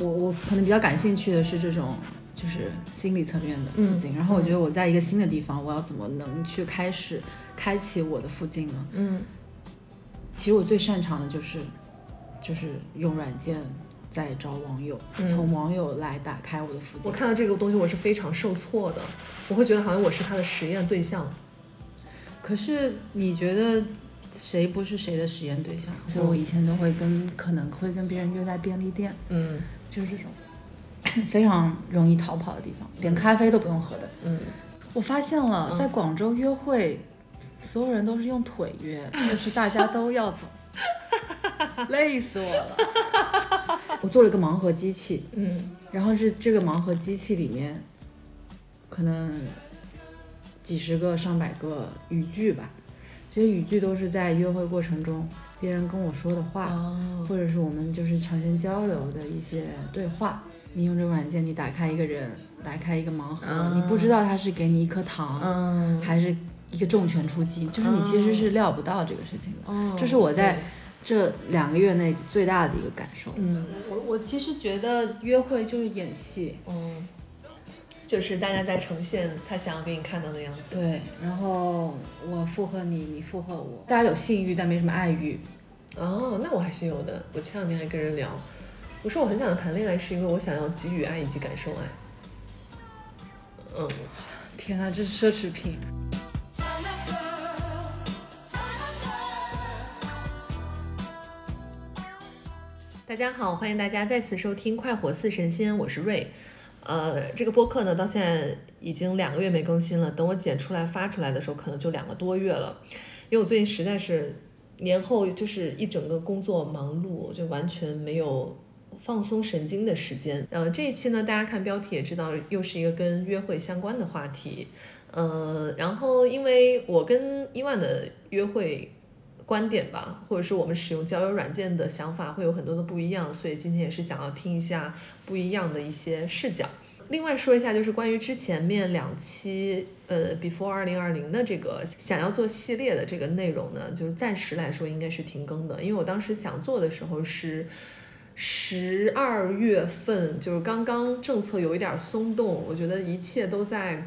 我我可能比较感兴趣的是这种就是心理层面的附近，然后我觉得我在一个新的地方，我要怎么能去开始开启我的附近呢？嗯，其实我最擅长的就是就是用软件在找网友，从网友来打开我的附近。我看到这个东西，我是非常受挫的，我会觉得好像我是他的实验对象。可是你觉得谁不是谁的实验对象？所以我以前都会跟可能会跟别人约在便利店，嗯，就是这种 非常容易逃跑的地方，连咖啡都不用喝的。嗯，我发现了，在广州约会，所有人都是用腿约，就是大家都要走，累死我了。我做了一个盲盒机器，嗯，然后是这个盲盒机器里面，可能几十个、上百个语句吧，这些语句都是在约会过程中别人跟我说的话，哦或者是我们就是长线交流的一些对话。你用这个软件，你打开一个人，打开一个盲盒，啊你不知道他是给你一颗糖，嗯还是一个重拳出击，就是你其实是料不到这个事情的。哦这是我在这两个月内最大的一个感受。嗯我我其实觉得约会就是演戏，嗯，就是大家在呈现他想要给你看到的样子。对，然后我附和你，你附和我，大家有性欲，但没什么爱欲。哦，那我还是有的。我前两天还跟人聊，我说我很想谈恋爱，是因为我想要给予爱以及感受爱。嗯，天哪，这是奢侈品。大家好，欢迎大家再次收听《快活似神仙》，我是瑞。呃，这个播客呢，到现在已经两个月没更新了。等我剪出来发出来的时候，可能就两个多月了。因为我最近实在是年后就是一整个工作忙碌，就完全没有放松神经的时间。呃，这一期呢，大家看标题也知道，又是一个跟约会相关的话题。呃，然后因为我跟伊万的约会观点吧，或者是我们使用交友软件的想法会有很多的不一样，所以今天也是想要听一下不一样的一些视角。另外说一下，就是关于之前面两期呃 Before 二零二零的这个想要做系列的这个内容呢，就是暂时来说应该是停更的，因为我当时想做的时候是十二月份，就是刚刚政策有一点松动，我觉得一切都在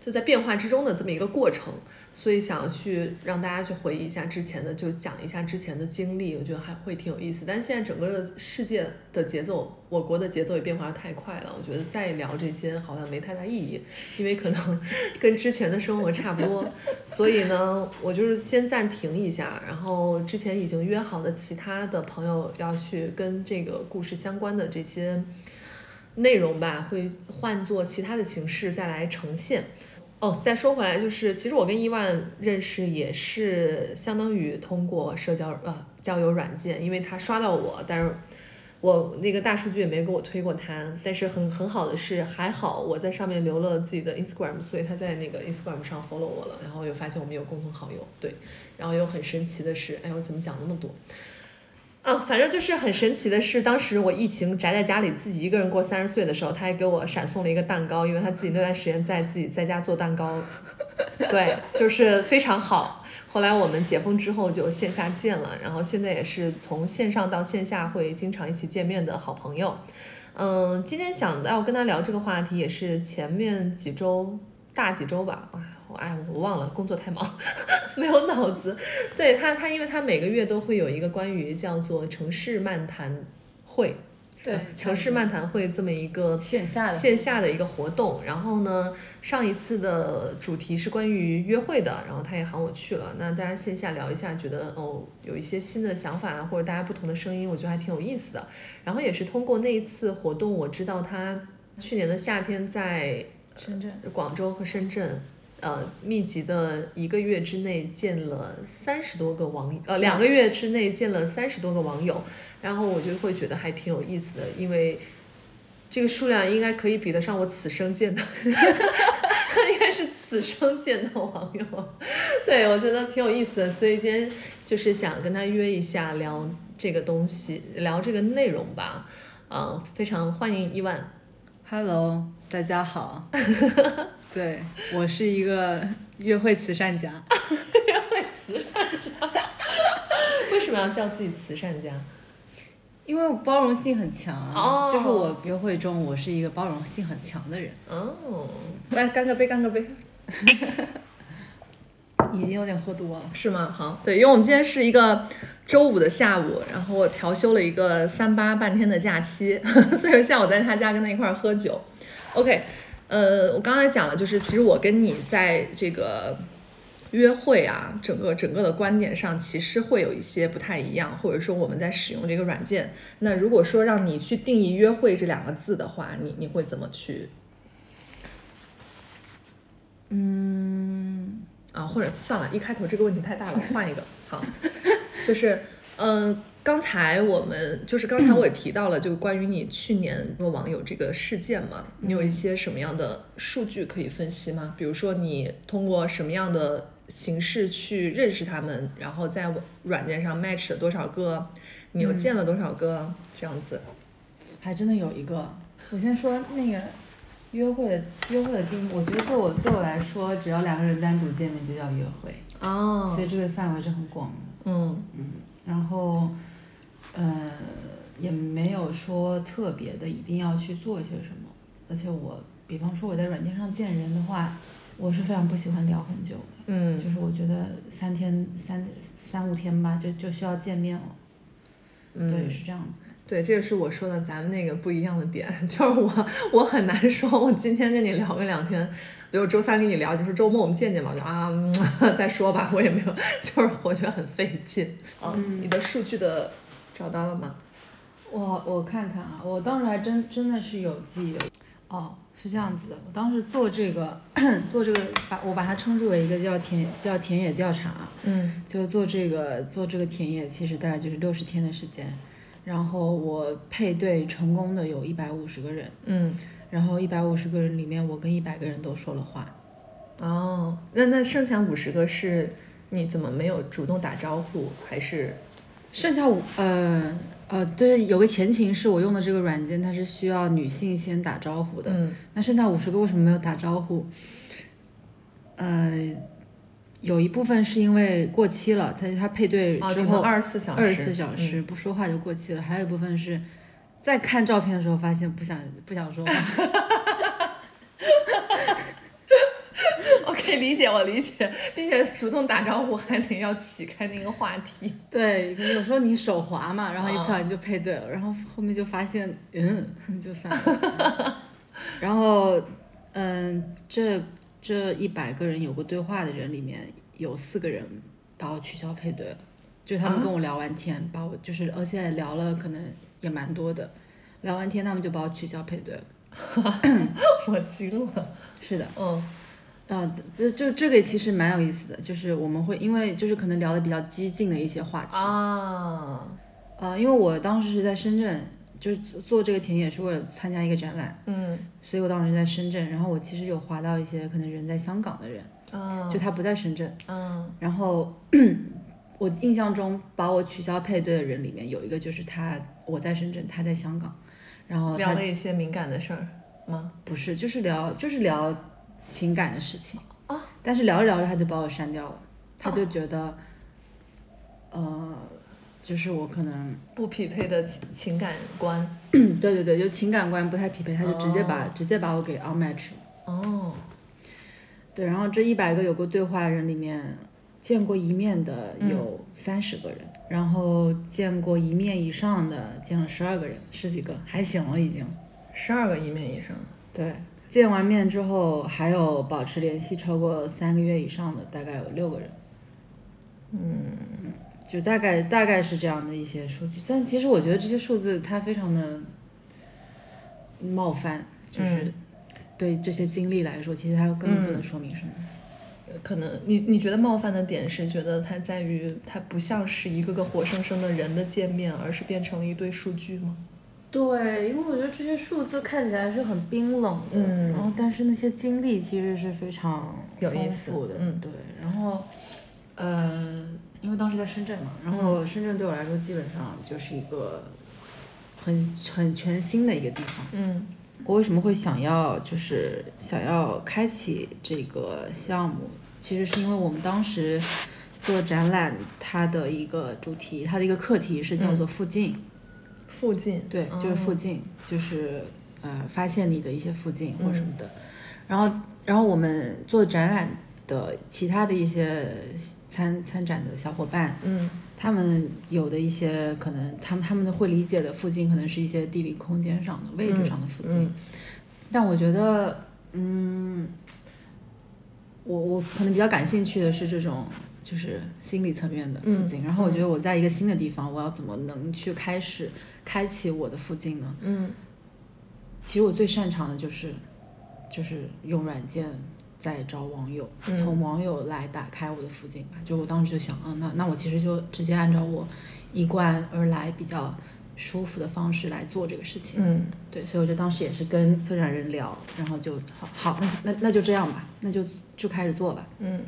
就在变化之中的这么一个过程，所以想要去让大家去回忆一下之前的，就讲一下之前的经历，我觉得还会挺有意思。但是现在整个世界的节奏，我国的节奏也变化的太快了，我觉得再聊这些好像没太大意义，因为可能 跟之前的生活差不多。所以呢，我就是先暂停一下，然后之前已经约好的其他的朋友要去跟这个故事相关的这些内容吧，会换做其他的形式再来呈现。哦，再说回来，就是其实我跟伊万认识也是相当于通过社交呃交友软件，因为他刷到我，但是我那个大数据也没给我推过他，但是很很好的是还好我在上面留了自己的 Instagram，所以他在那个 Instagram 上 follow 我了，然后又发现我们有共同好友，对，然后又很神奇的是，哎，我怎么讲那么多？啊，反正就是很神奇的是，当时我疫情宅在家里，自己一个人过三十岁的时候，他还给我闪送了一个蛋糕，因为他自己那段时间在自己在家做蛋糕，对，就是非常好。后来我们解封之后就线下见了，然后现在也是从线上到线下会经常一起见面的好朋友。嗯，今天想要跟他聊这个话题，也是前面几周大几周吧，哎，我哎我忘了，工作太忙，没有脑子。对他，他因为他每个月都会有一个关于叫做城市漫谈会，对呃城市漫谈会这么一个线下的线下的一个活动。然后呢，上一次的主题是关于约会的，然后他也喊我去了。那大家线下聊一下，觉得哦有一些新的想法啊，或者大家不同的声音，我觉得还挺有意思的。然后也是通过那一次活动，我知道他去年的夏天在深圳。广州和深圳，呃，密集的一个月之内见了三十多个网友，呃，两个月之内见了三十多个网友，然后我就会觉得还挺有意思的，因为这个数量应该可以比得上我此生见的，应该是此生见的网友，对我觉得挺有意思的，所以今天就是想跟他约一下聊这个东西，聊这个内容吧，呃，非常欢迎伊万。Hello，大家好。对我是一个约会慈善家，约会慈善家为什么要叫自己慈善家？因为我包容性很强啊，哦就是我约会中我是一个包容性很强的人，哦，来干个杯，干个杯，已经有点喝多了。是吗？好，对，因为我们今天是一个周五的下午，然后我调休了一个三八半天的假期，所以下午在他家跟他一块儿喝酒。OK，呃，我刚才讲了，就是其实我跟你在这个约会啊，整个整个的观点上，其实会有一些不太一样，或者说我们在使用这个软件。那如果说让你去定义“约会”这两个字的话，你你会怎么去嗯，啊？或者算了，一开头这个问题太大了，我换一个。好，就是呃，刚才我们就是刚才我也提到了，就关于你去年那个网友这个事件嘛，你有一些什么样的数据可以分析吗？比如说你通过什么样的形式去认识他们，然后在软件上 match 了多少个，你又见了多少个，这样子。还真的有一个。我先说那个约会的约会的定义，我觉得对我对我来说，只要两个人单独见面就叫约会，哦所以这个范围是很广的。嗯嗯，然后，呃，也没有说特别的一定要去做些什么。而且我，比方说我在软件上见人的话，我是非常不喜欢聊很久的。嗯就是我觉得三天三三五天吧，就就需要见面了。嗯对，是这样子。对，这也是我说的咱们那个不一样的点，就是我我很难说，我今天跟你聊个两天，比如周三跟你聊，你说周末我们见见吧，我就啊、嗯、再说吧，我也没有，就是我觉得很费劲。嗯，你的数据的找到了吗？我我看看啊，我当时还真真的是有记的。哦，是这样子的，我当时做这个 做这个，把我把它称之为一个叫田叫田野调查，嗯就做这个做这个田野，其实大概就是六十天的时间。然后我配对成功的有一百五十个人，嗯，然后一百五十个人里面，我跟一百个人都说了话。哦，那那剩下五十个是你怎么没有主动打招呼，还是剩下五呃呃，对，有个前情是我用的这个软件，它是需要女性先打招呼的。嗯那剩下五十个为什么没有打招呼？呃，有一部分是因为过期了，它它配对之后二十四小时二十四小时不说话就过期了。还有一部分是在看照片的时候发现不想不想说话。理解我理解，并且主动打招呼还得要起开那个话题。对，有时候你手滑嘛，然后一哦不小心就配对了，然后后面就发现，嗯，就算了。然后，嗯，这这一百个人有过对话的人里面，有四个人把我取消配对了，就他们跟我聊完天，把我就是而且聊了可能也蛮多的，聊完天他们就把我取消配对了。我惊了。是的，嗯啊，就就这个其实蛮有意思的，就是我们会因为就是可能聊的比较激进的一些话题。啊，呃，因为我当时是在深圳，就是做做这个田野是为了参加一个展览，嗯所以我当时在深圳。然后我其实有划到一些可能人在香港的人，啊，就他不在深圳。嗯然后我印象中把我取消配对的人里面有一个就是他，我在深圳，他在香港。然后聊了一些敏感的事儿吗？不是，就是聊就是聊情感的事情。啊，但是聊着聊着他就把我删掉了，他就觉得，呃，就是我可能。不匹配的情情感观。对对对，就情感观不太匹配，他就直接把、哦直接把我给 unmatch 了。哦，对，然后这一百个有过对话的人里面，见过一面的有三十个人，然后见过一面以上的见了十二个人，十几个，还行了已经。十二个一面以上。对，见完面之后还有保持联系超过三个月以上的，大概有六个人。嗯就大概大概是这样的一些数据，但其实我觉得这些数字它非常的冒犯，就是嗯对这些经历来说，其实它根本不能说明什么。可能你你觉得冒犯的点是觉得它在于它不像是一个个活生生的人的见面，而是变成了一堆数据吗？对，因为我觉得这些数字看起来是很冰冷的，嗯然后但是那些经历其实是非常丰有意思富的，嗯对，然后呃，因为当时在深圳嘛，然后深圳对我来说基本上就是一个很很全新的一个地方，嗯我为什么会想要就是想要开启这个项目？其实是因为我们当时做展览，它的一个主题，它的一个课题是叫做附近。附近，对，就是附哦近，就是呃发现你的一些附近或什么嗯的。然后，然后我们做展览的其他的一些参参展的小伙伴，嗯他们有的一些可能，他们他们会理解的附近，可能是一些地理空间上的位置上的附近。嗯但我觉得，嗯，我我可能比较感兴趣的是这种就是心理层面的附近。嗯然后我觉得我在一个新的地方，我要怎么能去开始开启我的附近呢？嗯其实我最擅长的就是就是用软件在找网友，嗯从网友来打开我的附近吧。就我当时就想，嗯，那那我其实就直接按照我一贯而来比较舒服的方式来做这个事情。嗯对，所以我就当时也是跟策展人聊，然后就好好，那就那那就这样吧，那就就开始做吧。嗯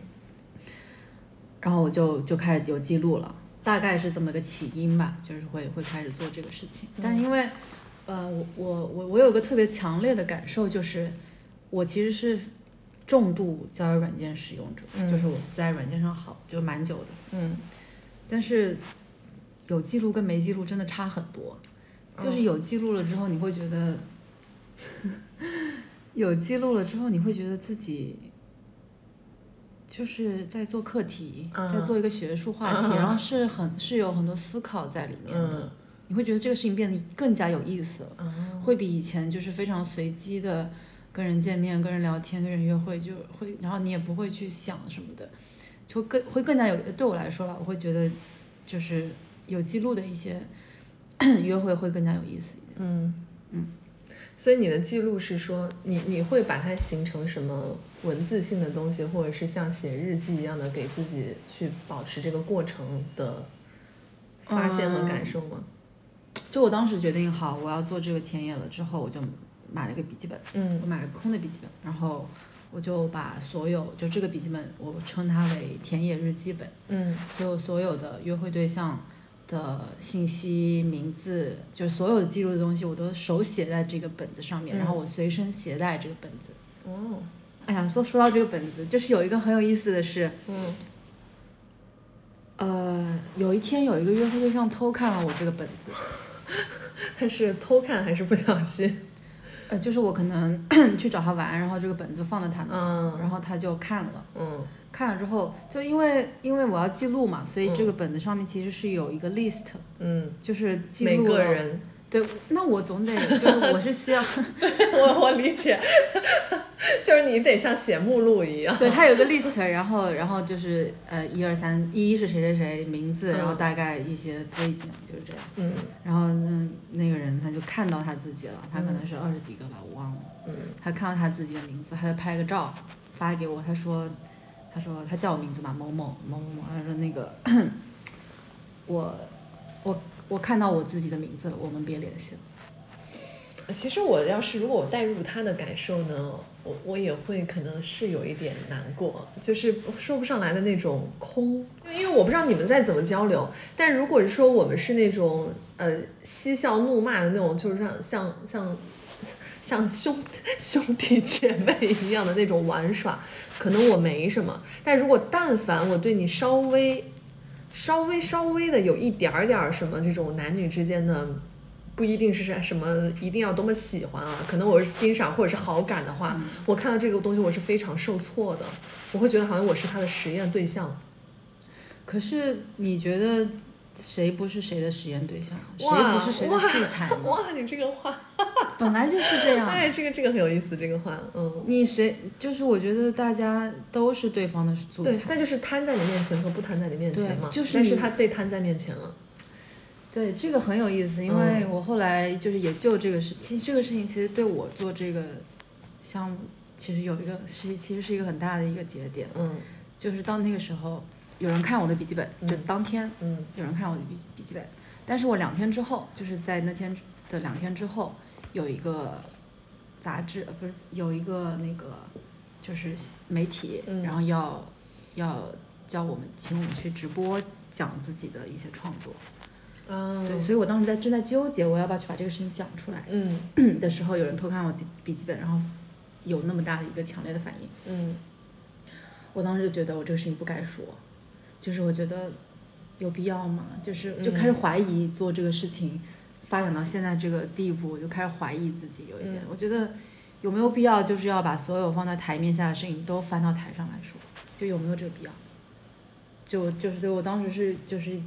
然后我就就开始有记录了，大概是这么个起因吧，就是会会开始做这个事情。但因为，呃，我我我我有个特别强烈的感受，就是我其实是重度交友软件使用者，嗯就是我在软件上好就蛮久的，嗯。但是有记录跟没记录真的差很多。就是有记录了之后，你会觉得，有记录了之后，你会觉得自己就是在做课题，啊在做一个学术话题，啊然后是很是有很多思考在里面的。嗯你会觉得这个事情变得更加有意思了，啊会比以前就是非常随机的跟人见面、跟人聊天、跟人约会，就会，然后你也不会去想什么的，就更会更加有。对我来说了，我会觉得就是有记录的一些 约会会更加有意思一点。嗯嗯，所以你的记录是说，你你会把它形成什么文字性的东西，或者是像写日记一样的，给自己去保持这个过程的发现和感受吗？就我当时决定好我要做这个田野了之后，我就买了个笔记本，嗯。我买了空的笔记本，然后我就把所有就这个笔记本，我称它为田野日记本，嗯。所有所有的约会对象的信息、名字，就是所有的记录的东西，我都手写在这个本子上面，然后我随身携带这个本子。哦哎呀，说说到这个本子，就是有一个很有意思的事，嗯呃，有一天有一个约会对象偷看了我这个本子，他是偷看还是不小心？呃，就是我可能 去找他玩，然后这个本子放在他那，嗯然后他就看了。嗯看了之后，就因为因为我要记录嘛，所以这嗯个本子上面其实是有一个 list，嗯，就是记每录了个人。对，那我总得就是我是需要，我我理解，就是你得像写目录一样。对，他有个 list，然后然后就是呃一二三，一是谁谁谁名字，然后嗯大概一些背景就是这样。嗯然后那，那个人他就看到他自己了，他可能是二十几个吧，我忘了。嗯他看到他自己的名字，他就拍了个照发给我，他说，他说他叫我名字嘛，某某某某某，他说那个 我我我看到我自己的名字了，我们别联系了。其实我要是如果我带入他的感受呢，我我也会可能是有一点难过，就是说不上来的那种空，因为我不知道你们在怎么交流，但如果说我们是那种呃嬉笑怒骂的那种，就是像像像像兄兄弟姐妹一样的那种玩耍，可能我没什么，但如果但凡我对你稍微稍微稍微的有一点儿点儿什么这种男女之间的。不一定是什么一定要多么喜欢啊，可能我是欣赏或者是好感的话，我看到这个东西我是非常受挫的，我会觉得好像我是他的实验对象。可是你觉得谁不是谁的实验对象？谁不是谁的素材呢？哇，你这个话，本来就是这样。哎，这个这个很有意思，这个话，嗯，你谁就是我觉得大家都是对方的素材对，，那就是摊在你面前和不摊在你面前嘛，就是但是他被摊在面前了，对，这个很有意思，因为嗯我后来就是也就这个事，其实这个事情其实对我做这个项目，其实有一个是其实是一个很大的一个节点，嗯就是到那个时候，有人看我的笔记本，就嗯。当天，嗯。有人看我的笔笔记本，但是我两天之后，就是在那天的两天之后，有一个杂志，呃，不是有一个那个就是媒体，嗯。然后要要叫我们请我们去直播讲自己的一些创作。嗯，对，所以我当时在正在纠结我要不要去把这个事情讲出来嗯。的时候，有人偷看我的笔记本，然后有那么大的一个强烈的反应，嗯。我当时就觉得我这个事情不该说，就是我觉得有必要吗？就是就开始嗯。怀疑做这个事情发展到现在这个地步，我就开始怀疑自己有一点，嗯。我觉得有没有必要就是要把所有放在台面下的事情都翻到台上来说，就有没有这个必要？就就是对我当时是就是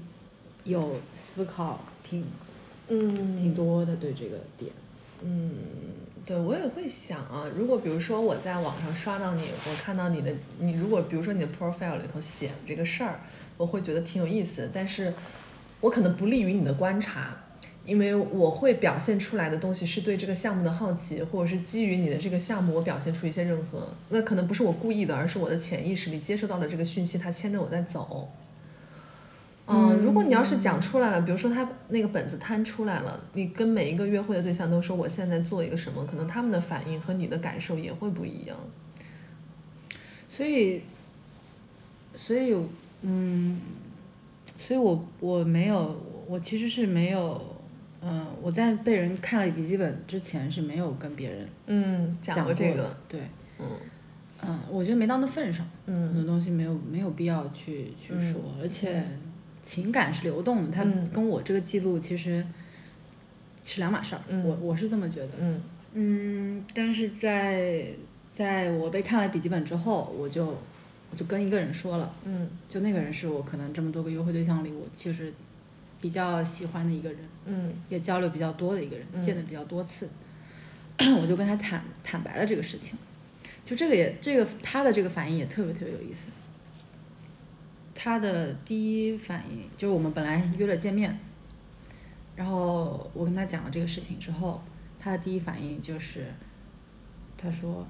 有思考挺嗯。挺多的对这个点，嗯，对我也会想啊，如果比如说我在网上刷到你，我看到你的，你如果比如说你的 profile 里头写这个事儿，我会觉得挺有意思，但是我可能不利于你的观察，因为我会表现出来的东西是对这个项目的好奇，或者是基于你的这个项目，我表现出一些任何，那可能不是我故意的，而是我的潜意识里接收到了这个讯息，它牵着我在走。嗯，如果你要是讲出来了，比如说他那个本子摊出来了，你跟每一个约会的对象都说我现在做一个什么，可能他们的反应和你的感受也会不一样。所以，所以嗯，所以我我没有，我其实是没有，嗯、我在被人看了笔记本之前是没有跟别人嗯，讲讲过这个，对，嗯。嗯，我觉得没到那份上，嗯很多东西没有没有必要去去嗯说，而且情感是流动的，它嗯。跟我这个记录其实是两码事儿，嗯。我我是这么觉得，嗯。嗯，但是在在我被看了笔记本之后，我就我就跟一个人说了，嗯。就那个人是我可能这么多个约会对象里，我其实比较喜欢的一个人，嗯。也交流比较多的一个人，嗯。见的比较多次，我就跟他坦坦白了这个事情，就这个也这个他的这个反应也特别特别有意思。他的第一反应就是我们本来约了见面，然后我跟他讲了这个事情之后，他的第一反应就是，他说，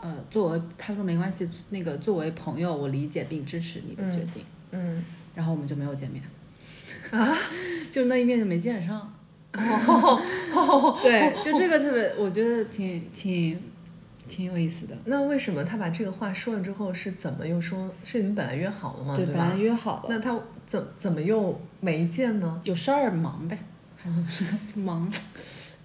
呃，作为他说没关系，那个作为朋友，我理解并支持你的决定，嗯然后我们就没有见面，啊，就那一面就没见上。哦对，就这个特别，我觉得挺挺挺有意思的。那为什么他把这个话说了之后是怎么又说？是你们本来约好了吗？对，本来约好了，那他怎怎么又没见呢？有事儿忙呗，还不是忙。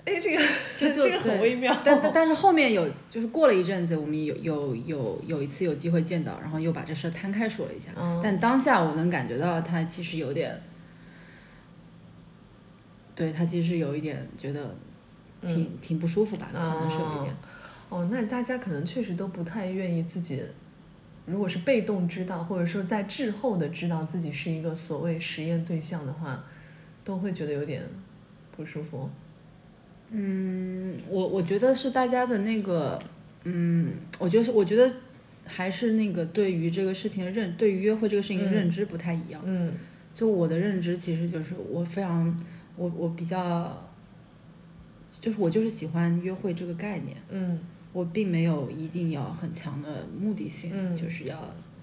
哎，这个就 就这个 很微妙。但但但是后面有，就是过了一阵子，我们有有有有一次有机会见到，然后又把这事儿摊开说了一下。嗯但当下我能感觉到他其实有点，对他其实有一点觉得挺、挺不舒服吧，可能是有一点。哦。哦，那大家可能确实都不太愿意自己，如果是被动知道，或者说在滞后的知道自己是一个所谓实验对象的话，都会觉得有点不舒服。嗯，我我觉得是大家的那个，嗯，我觉得是我觉得还是那个对于这个事情的认，对于约会这个事情的认知不太一样。嗯就我的认知其实就是我非常，我我比较，就是我就是喜欢约会这个概念，嗯我并没有一定要很强的目的性，嗯就是要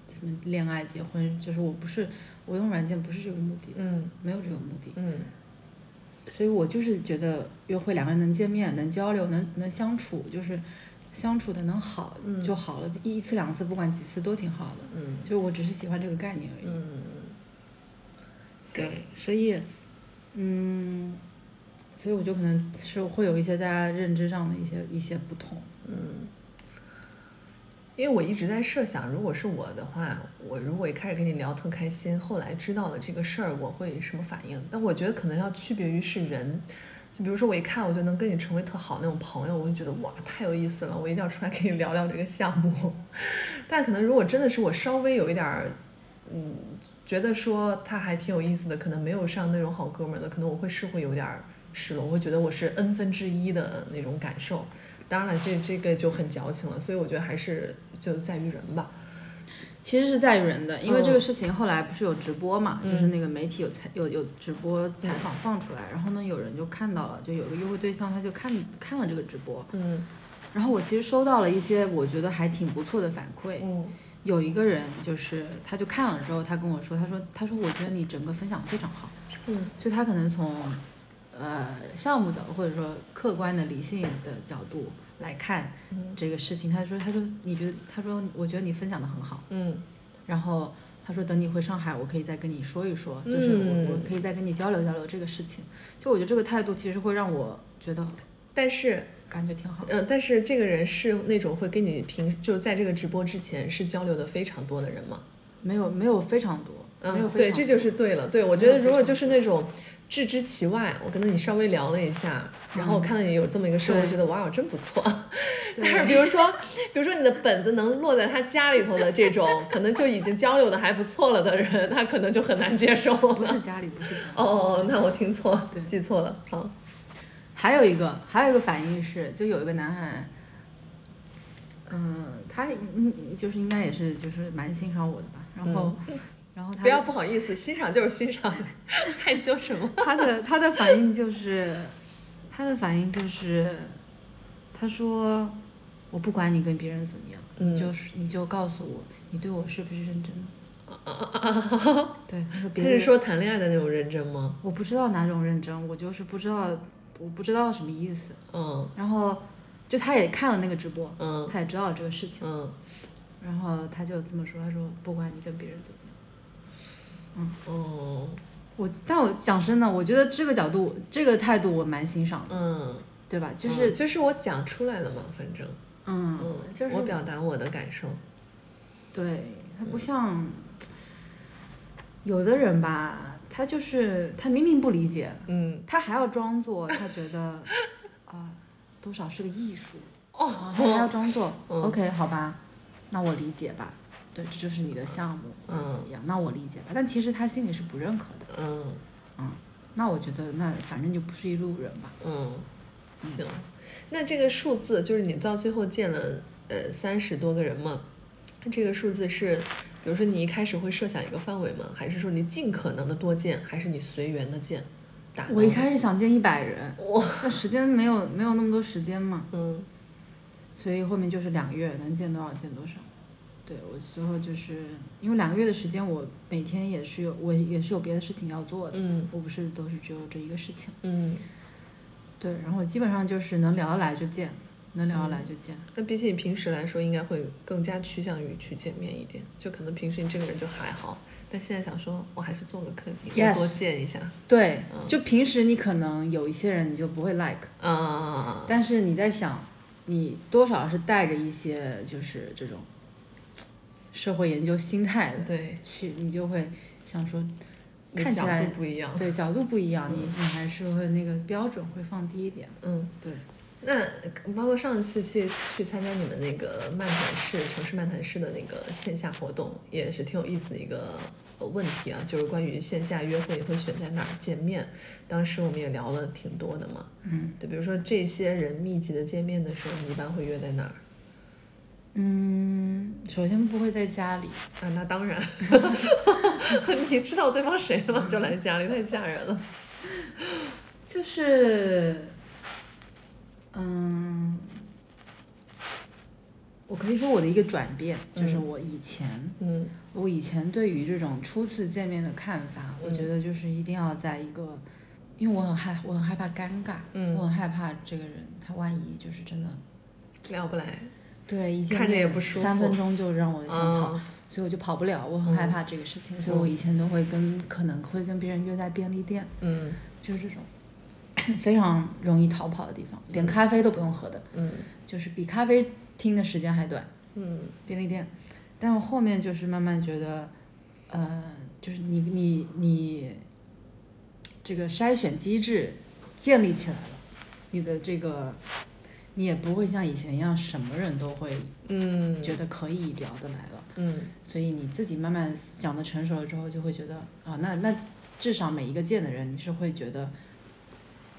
什么恋爱结婚，就是我不是我用软件不是这个目的，嗯没有这个目的，嗯所以我就是觉得约会两个人能见面、能交流、能能相处，就是相处的能好嗯就好了，一次两次不管几次都挺好的，嗯就我只是喜欢这个概念而已。嗯对，所以，嗯，所以我就可能是会有一些大家认知上的一些一些不同。嗯。因为我一直在设想，如果是我的话，我如果一开始跟你聊特开心，后来知道了这个事儿，我会什么反应？但我觉得可能要区别于是人，就比如说我一看我就能跟你成为特好那种朋友，我就觉得哇太有意思了，我一定要出来跟你聊聊这个项目。但可能如果真的是我稍微有一点儿，嗯，觉得说他还挺有意思的，可能没有上那种好哥们儿的，可能我会是会有点失落，我会觉得我是 n 分之一的那种感受。当然了，这这个就很矫情了，所以我觉得还是就在于人吧。其实是在于人的，因为这嗯。个事情后来不是有直播嘛，就是嗯。那个媒体有采有有直播采访放出来，然后呢有人就看到了，就有个约会对象他就看看了这个直播，嗯。然后我其实收到了一些我觉得还挺不错的反馈。嗯。有一个人就是他就看了之后，他跟我说，他说他说我觉得你整个分享非常好，嗯。就他可能从呃项目角度或者说客观的理性的角度来看嗯这个事情，他说他说你觉得他说我觉得你分享的很好，嗯然后他说等你回上海，我可以再跟你说一说，就是我、嗯我可以再跟你交流交流这个事情。就我觉得这个态度其实会让我觉得但是感觉挺好。呃，但是这个人是那种会跟你平就是在这个直播之前是交流的非常多的人吗？没有没有非常多，没有嗯，对，这就是对了。对，我觉得如果就是那种置之其外，我跟你稍微聊了一下，然后我看到你有这么一个事，我，觉得哇，真不错。但是比如说，比如说你的本子能落在他家里头的这种，可能就已经交流的还不错了的人，他可能就很难接受不是了。家里，不是家里。哦，那我听错，对记错了。好，还有一个，还有一个反应是，就有一个男孩，嗯，他嗯就是应该也是就是蛮欣赏我的吧，然后，然后他不要不好意思，欣赏就是欣赏，害羞什么？他的他的反应就是，他的反应就是，他说我不管你跟别人怎么样，嗯你就是你就告诉我你对我是不是认真的。对，他说别人他是说谈恋爱的那种认真吗？我不知道哪种认真，我就是不知道，我不知道什么意思。嗯然后就他也看了那个直播，嗯他也知道这个事情，嗯然后他就这么说，他说不管你跟别人怎么样，哦我但我讲真的，我觉得这个角度这个态度我蛮欣赏的，嗯，对吧？就就是就是我讲出来了嘛，反正嗯嗯，就是我表达我的感受。对，他不像有的人吧，他就是他明明不理解，嗯他还要装作他觉得啊、多少是个艺术，哦还要装作、嗯 OK 好吧，那我理解吧，对，这就是你的项目，或者怎么样，那我理解吧。但其实他心里是不认可的，嗯嗯，那我觉得那反正就不是一路人吧。嗯，行。那这个数字就是你到最后见了呃三十多个人嘛？这个数字是，比如说你一开始会设想一个范围吗？还是说你尽可能的多见，还是你随缘的见？打我一开始想见一百人，哇，那时间没有没有那么多时间嘛，嗯所以后面就是两个月能见多少见多少。对我最后就是因为两个月的时间，我每天也是有我也是有别的事情要做的，嗯我不是都是只有这一个事情。嗯。对，然后我基本上就是能聊得来就见，能聊得来就见。那比起你平时来说，应该会更加趋向于去见面一点。就可能平时你这个人就还好，但现在想说，我还是做个客厅，Yes 多见一下。对，嗯就平时你可能有一些人你就不会 like，啊，但是你在想，你多少是带着一些就是这种社会研究心态的对，去，你就会想说，看起来度不一样。对角度不一样，你你还是会那个标准会放低一点。嗯，对，那包括上一次去去参加你们那个漫谈室城市漫谈室的那个线下活动，也是挺有意思的一个呃问题啊，就是关于线下约会会选在哪儿见面。当时我们也聊了挺多的嘛，嗯对，比如说这些人密集的见面的时候，你一般会约在哪儿？嗯，首先不会在家里，啊，那当然，你知道对方谁吗？就来家里，太吓人了。就是，嗯，我可以说我的一个转变，就是嗯我以前，嗯。我以前对于这种初次见面的看法，我觉得就是一定要在一个，因为我很害，我很害怕尴尬，嗯。我很害怕这个人他万一就是真的，聊不来，对，看着也面不舒服三分钟就让我想跑，嗯。所以我就跑不了，我很害怕这个事情，所以我以前都会跟可能会跟别人约在便利店，嗯。就是这种非常容易逃跑的地方，连咖啡都不用喝的，嗯就是比咖啡厅的时间还短。嗯便利店，但我后面就是慢慢觉得，呃，就是你你你这个筛选机制建立起来了，你的这个你也不会像以前一样什么人都会嗯，觉得可以聊得来了，嗯所以你自己慢慢想的成熟了之后，就会觉得啊，那那至少每一个见的人，你是会觉得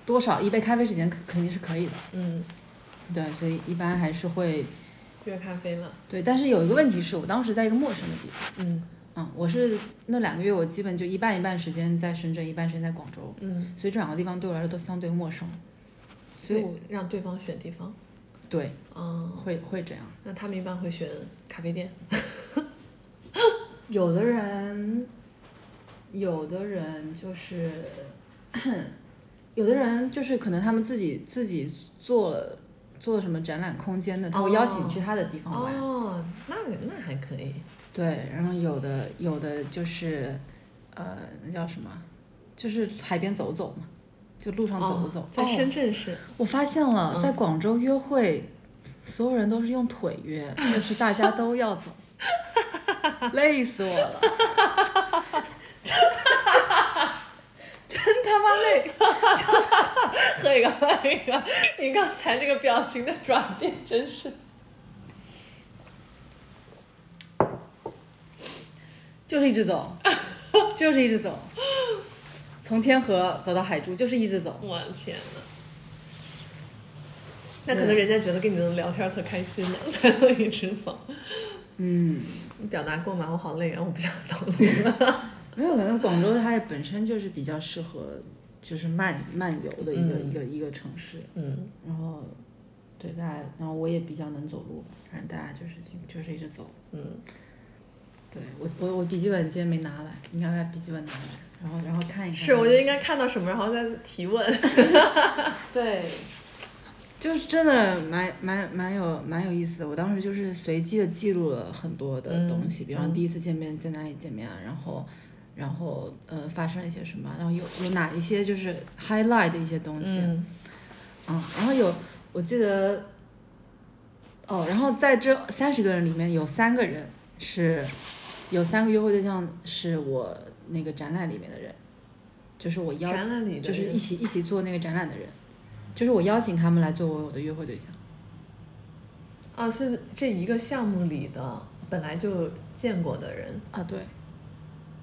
多少一杯咖啡时间肯肯定是可以的，嗯，对，所以一般还是会约咖啡嘛。对，但是有一个问题是我当时在一个陌生的地方。嗯嗯，我是那两个月，我基本就一半一半时间在深圳，一半时间在广州，嗯，所以这两个地方对我来说都相对陌生，所所以让对方选地方。对嗯，会会这样。那他们一般会选咖啡店。有的人，有的人就是，有的人就是可能他们自己自己做了做什么展览空间的，他会邀请你去他的地方玩。哦，那那还可以。对，然后有的有的就是，呃，那叫什么？就是海边走走嘛，就路上走走。哦在深圳是。我发现了，在嗯广州约会，所有人都是用腿约，就是大家都要走，累死我了。真他妈累。喝一个，喝一个。你刚才这个表情的转变真是。就是一直走，就是一直走，从天河走到海珠，就是一直走。我的天呐。那可能人家觉得跟你能聊天特开心呢，才能一直走。嗯，你表达过吗？我好累啊，我不想走路了。没有，可能广州它本身就是比较适合就是漫漫游的一个、一个一个城市。嗯。然后，对大家，然后我也比较能走路，反正大家就是就是一直走。嗯。对我我我笔记本今天没拿来，你看把笔记本拿来，然后然后看一看。是，我就应该看到什么，然后再提问。对。就是真的蛮蛮蛮有蛮有意思的，我当时就是随机的记录了很多的东西，比方第一次见面在哪里见面啊，然后然后呃发生了一些什么，然后有有哪一些就是 highlight 的一些东西，嗯，然后有我记得，哦，然后在这三十个人里面有三个人是，有三个约会对象是我那个展览里面的人，就是我邀请，就是一起一起做那个展览的人。就是我邀请他们来作为我的约会对象，啊，是这一个项目里的本来就见过的人。啊，对，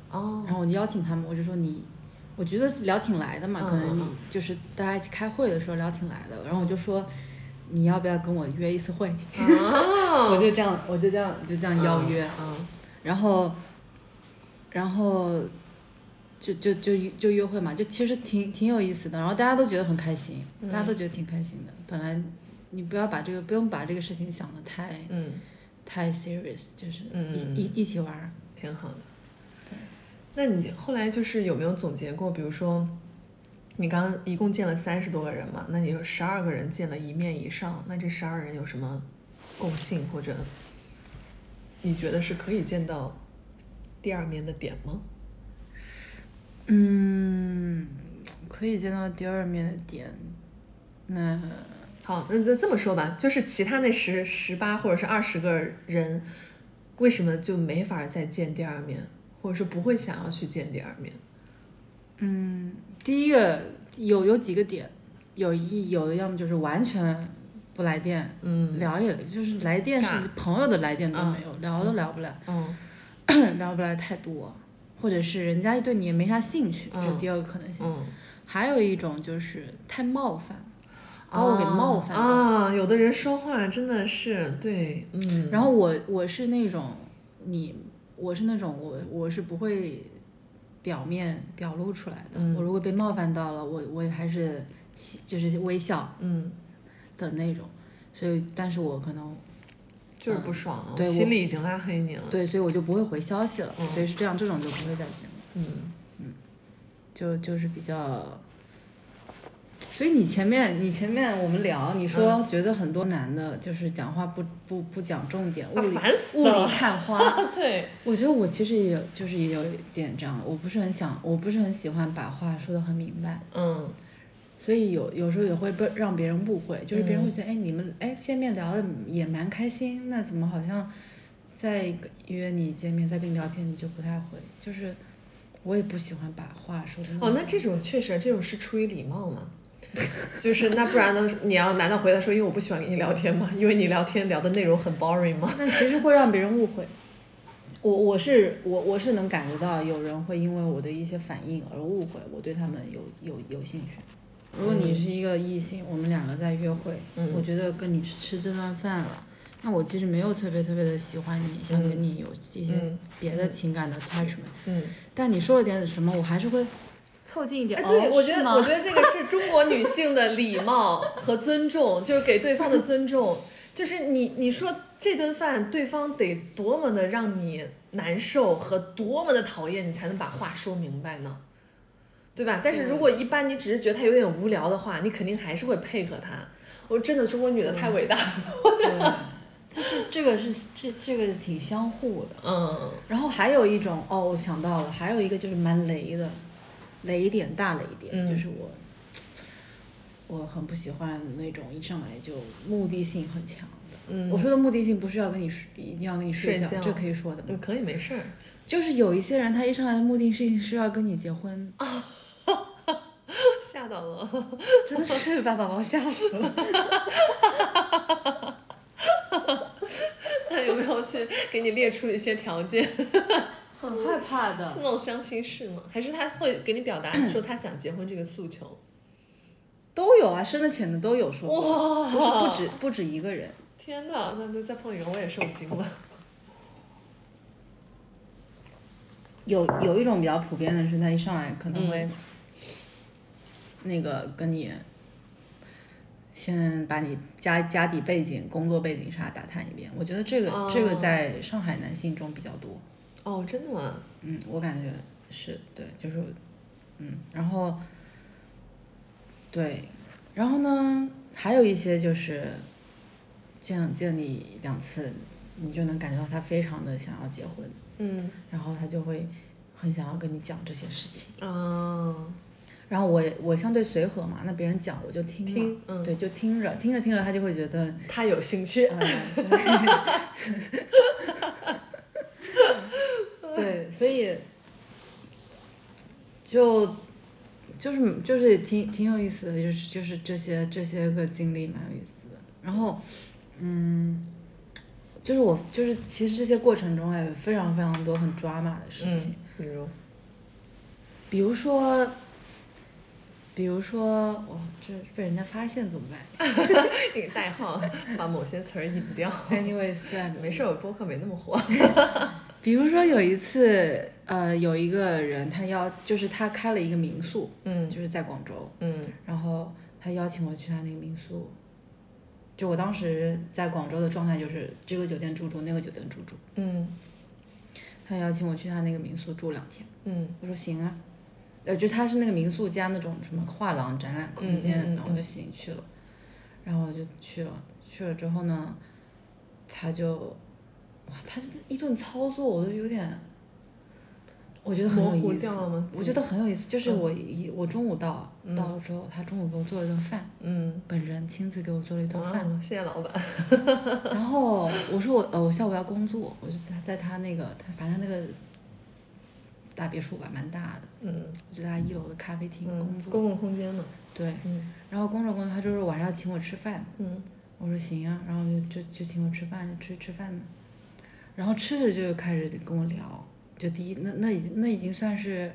哦，然后我就邀请他们，我就说你，我觉得聊挺来的嘛，可能你就是大家一起开会的时候聊挺来的，然后我就说你要不要跟我约一次会？哦，我就这样，我就这样就这样邀约，嗯，然后，然后。就就就就约会嘛，就其实挺挺有意思的，然后大家都觉得很开心，大家都觉得挺开心的。本来你不要把这个不用把这个事情想的太嗯太 serious，就是一一一起玩，挺好的。对，那你后来就是有没有总结过？比如说，你刚刚一共见了三十多个人嘛，那你有十二个人见了一面以上，那这十二人有什么共性或者你觉得是可以见到第二面的点吗？嗯，可以见到第二面的点，那好，那那这么说吧，就是其他那十十八或者是二十个人，为什么就没法再见第二面，或者是不会想要去见第二面？嗯，第一个有有几个点，有一有的要么就是完全不来电，嗯，聊也就是来电是朋友的来电都没有，聊都聊不来，嗯，聊不来太多。或者是人家对你也没啥兴趣，这第二个可能性。还有一种就是太冒犯，把我给冒犯啊！有的人说话真的是对，嗯。然后我我是那种你，我是那种我我是不会表面表露出来的。我如果被冒犯到了，我我还是就是微笑，嗯的那种。所以，但是我可能。就是不爽了，我心里已经拉黑你了。对，所以我就不会回消息了。所以是这样，这种就不会再见了。嗯嗯，就就是比较。所以你前面你前面我们聊，你说觉得很多男的就是讲话不不不讲重点，雾里雾里看花。对，我觉得我其实也有，就是也有一点这样，我不是很想，我不是很喜欢把话说的很明白。嗯。所以有有时候也会被让别人误会，就是别人会觉得，哎，你们哎见面聊的也蛮开心，那怎么好像再约你见面再跟你聊天你就不太会？就是我也不喜欢把话说的。哦，那这种确实，这种是出于礼貌嘛？就是那不然呢？你要难道回答说，因为我不喜欢跟你聊天吗？因为你聊天聊的内容很 boring 吗？那其实会让别人误会。我我是我我是能感觉到有人会因为我的一些反应而误会我对他们有有有兴趣。如果你是一个异性，我们两个在约会，我觉得跟你吃这顿饭了，那我其实没有特别特别的喜欢你，想跟你有一些别的情感的 attachment。嗯。但你说了点什么，我还是会凑近一点。哎，对，我觉得我觉得这个是中国女性的礼貌和尊重，就是给对方的尊重。就是你你说这顿饭，对方得多么的让你难受和多么的讨厌，你才能把话说明白呢？对吧？但是如果一般你只是觉得他有点无聊的话，你肯定还是会配合他。我真的中国女的太伟大了。对，他这这个是这这个挺相互的。嗯。然后还有一种哦，我想到了，还有一个就是蛮雷的，雷点大雷点，就是我我很不喜欢那种一上来就目的性很强的。嗯。我说的目的性不是要跟你睡，一定要跟你睡觉，这可以说的吗？可以，没事儿。就是有一些人，他一上来的目的性是要跟你结婚。到了，真的是把宝宝吓死了。他有没有去给你列出一些条件？很害怕的是那种相亲式吗？还是他会给你表达 说他想结婚这个诉求？都有啊，深的浅的都有说过，哇不是不止不止一个人。天哪，那那再碰一个我也受惊了。有有一种比较普遍的是，他一上来可能会嗯那个跟你先把你家家底背景、工作背景啥打探一遍。我觉得这个、这个哦在上海男性中比较多。哦，真的吗？嗯，我感觉是对，就是嗯，然后对，然后呢，还有一些就是见见你两次，你就能感觉到他非常的想要结婚，嗯然后他就会很想要跟你讲这些事情。啊，然后我我相对随和嘛，那别人讲我就听嗯对，就听着听着听着，他就会觉得，他有兴趣。呃，对，对，所以就就是就是挺挺有意思的，就是就是这些这些个经历蛮有意思的。然后，嗯，就是我就是其实这些过程中也有非常非常多很抓马的事情。嗯，比如，比如说，比如说，哦，这被人家发现怎么办 一个代号，把某些词儿隐掉。Anyways，没事，我播客没那么火。比如说有一次，呃，有一个人他要，就是他开了一个民宿，嗯就是在广州，嗯然后他邀请我去他那个民宿。就我当时在广州的状态就是这个酒店住住，那个酒店住住。嗯他邀请我去他那个民宿住两天，嗯我说行啊，呃，就他是那个民宿加那种什么画廊展览空间，嗯嗯嗯然后我就行去了，然后我就去了，去了之后呢，他就，哇，他这一顿操作我都有点，我觉得很有意思，我觉得很有意思，就是嗯。我一我中午到到了之后，他中午给我做了一顿饭，嗯，本人亲自给我做了一顿饭，哇，谢谢老板。然后我说我呃我下午要工作，我就在在他那个他反正那个大别墅吧，蛮大的，嗯我就在他一楼的咖啡厅工嗯，作。公共空间嘛。对，嗯然后工作工作，他就是晚上要请我吃饭，嗯我说行啊，然后就就就请我吃饭，就出去吃饭呢。然后吃着就开始跟我聊，就第一那那已经那已经算是，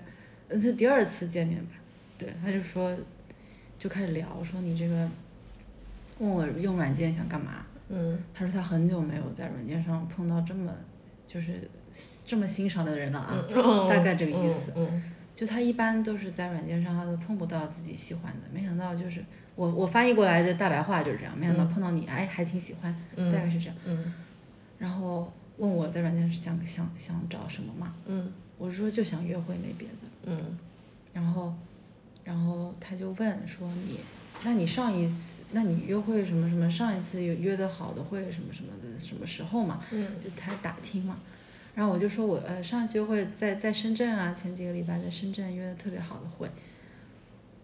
那是第二次见面吧，对，他就说就开始聊，说你这个问我用软件想干嘛，嗯他说他很久没有在软件上碰到这么就是这么欣赏的人了啊，嗯，大概这个意思。嗯就他一般都是在软件上，他都碰不到自己喜欢的，没想到就是我我翻译过来的大白话就是这样，没想到碰到你，哎，还挺喜欢，嗯大概是这样。嗯然后问我在软件上想想想找什么嘛，嗯我说就想约会，没别的。嗯然后，然后他就问说你，那你上一次，那你约会什么什么，上一次有约的好的会什么什么的什么时候嘛？嗯就他打听嘛。然后我就说我呃上一次约会在在深圳啊，前几个礼拜在深圳约的特别好的会。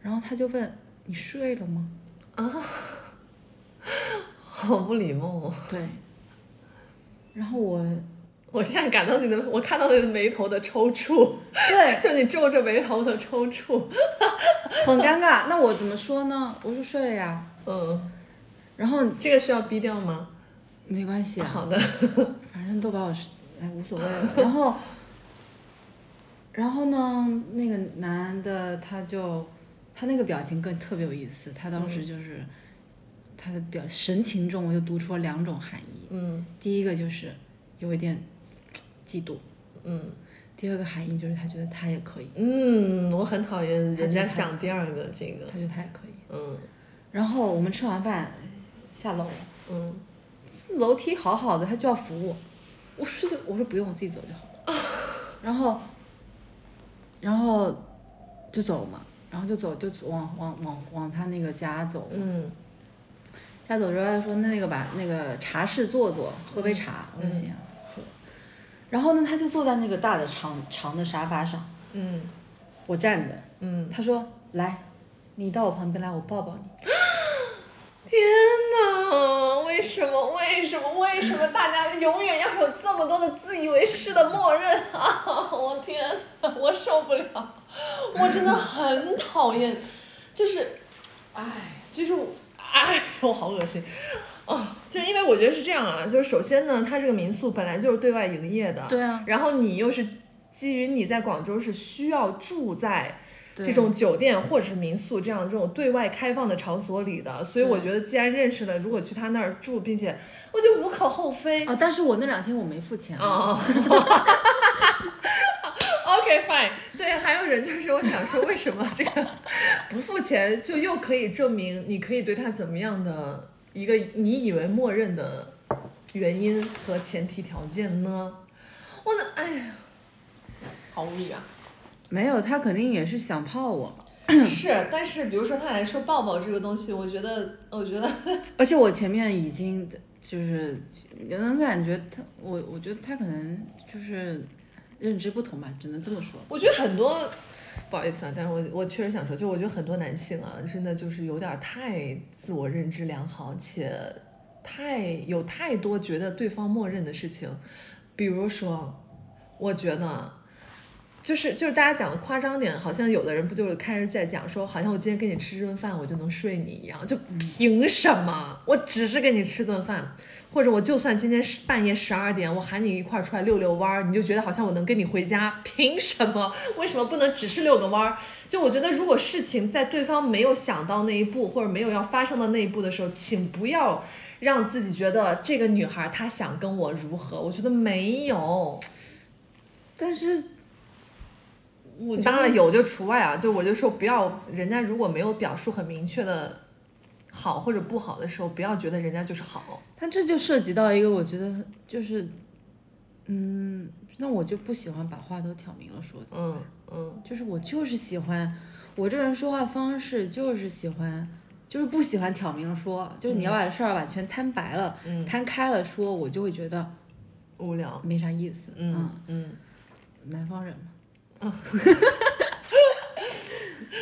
然后他就问你睡了吗？啊，好不礼貌哦。对。然后我我现在感到你的，我看到你的眉头的抽搐，对就你皱着眉头的抽搐。很尴尬，那我怎么说呢？我说睡了呀。嗯，然后这个需要逼掉吗？没关系啊，好的。反正都把我是哎无所谓了。然后，然后呢，那个男的他就他那个表情更特别有意思，他当时就是、他的表神情中我就读出了两种含义。嗯第一个就是有一点嫉妒，嗯第二个含义就是他觉得他也可以，嗯，我很讨厌人家想第二个这个。他觉得他也可以。嗯然后我们吃完饭下楼，嗯楼梯好好的，他就要扶我，我说就我说不用，我自己走就好了。然后，然后就走嘛，然后就走就走往往往往他那个家走嘛。嗯家走之后他说那那个把那个茶室坐坐，喝杯茶。我说嗯行。然后呢，他就坐在那个大的长长的沙发上，嗯我站着。嗯，他说来，你到我旁边来，我抱抱你。天哪！为什么？为什么？为什么大家永远要有这么多的自以为是的默认啊！我天，我受不了，我真的很讨厌就是，唉，就是，哎，我好恶心。哦，就是因为我觉得是这样啊，就是首先呢，它这个民宿本来就是对外营业的，对啊然后你又是基于你在广州是需要住在对这种酒店或者是民宿这样这种对外开放的场所里的，所以我觉得既然认识了，如果去他那儿住，并且我觉得无可厚非。啊，但是我那两天我没付钱啊。哦。OK fine，对，还有人就是我想说，为什么这个 不付钱就又可以证明你可以对他怎么样的一个你以为默认的原因和前提条件呢？我的哎呀，好无语啊！没有，他肯定也是想泡我，是，但是比如说他来说抱抱这个东西，我觉得，我觉得，而且我前面已经就是能感觉他，我我觉得他可能就是认知不同吧，只能这么说。我觉得很多，不好意思啊，但是我我确实想说，就我觉得很多男性啊，真的就是有点太自我认知良好，且太有太多觉得对方默认的事情，比如说，我觉得。就是就是大家讲的夸张点，好像有的人不就是开始在讲说，好像我今天跟你吃顿饭，我就能睡你一样，就凭什么？我只是跟你吃顿饭，或者我就算今天是半夜十二点，我喊你一块儿出来遛遛弯儿，你就觉得好像我能跟你回家，凭什么？为什么不能只是遛个弯儿？就我觉得，如果事情在对方没有想到那一步，或者没有要发生的那一步的时候，请不要让自己觉得这个女孩她想跟我如何。我觉得没有，但是，我当然有就除外啊，就我就说不要，人家如果没有表述很明确的好或者不好的时候，不要觉得人家就是好。但这就涉及到一个，我觉得就是，嗯，那我就不喜欢把话都挑明了说，嗯嗯就是我就是喜欢，我这人说话方式就是喜欢，就是不喜欢挑明了说，就是你要把事儿吧全摊白了、嗯，摊开了说，我就会觉得无聊。没啥意思。嗯嗯南方人嘛。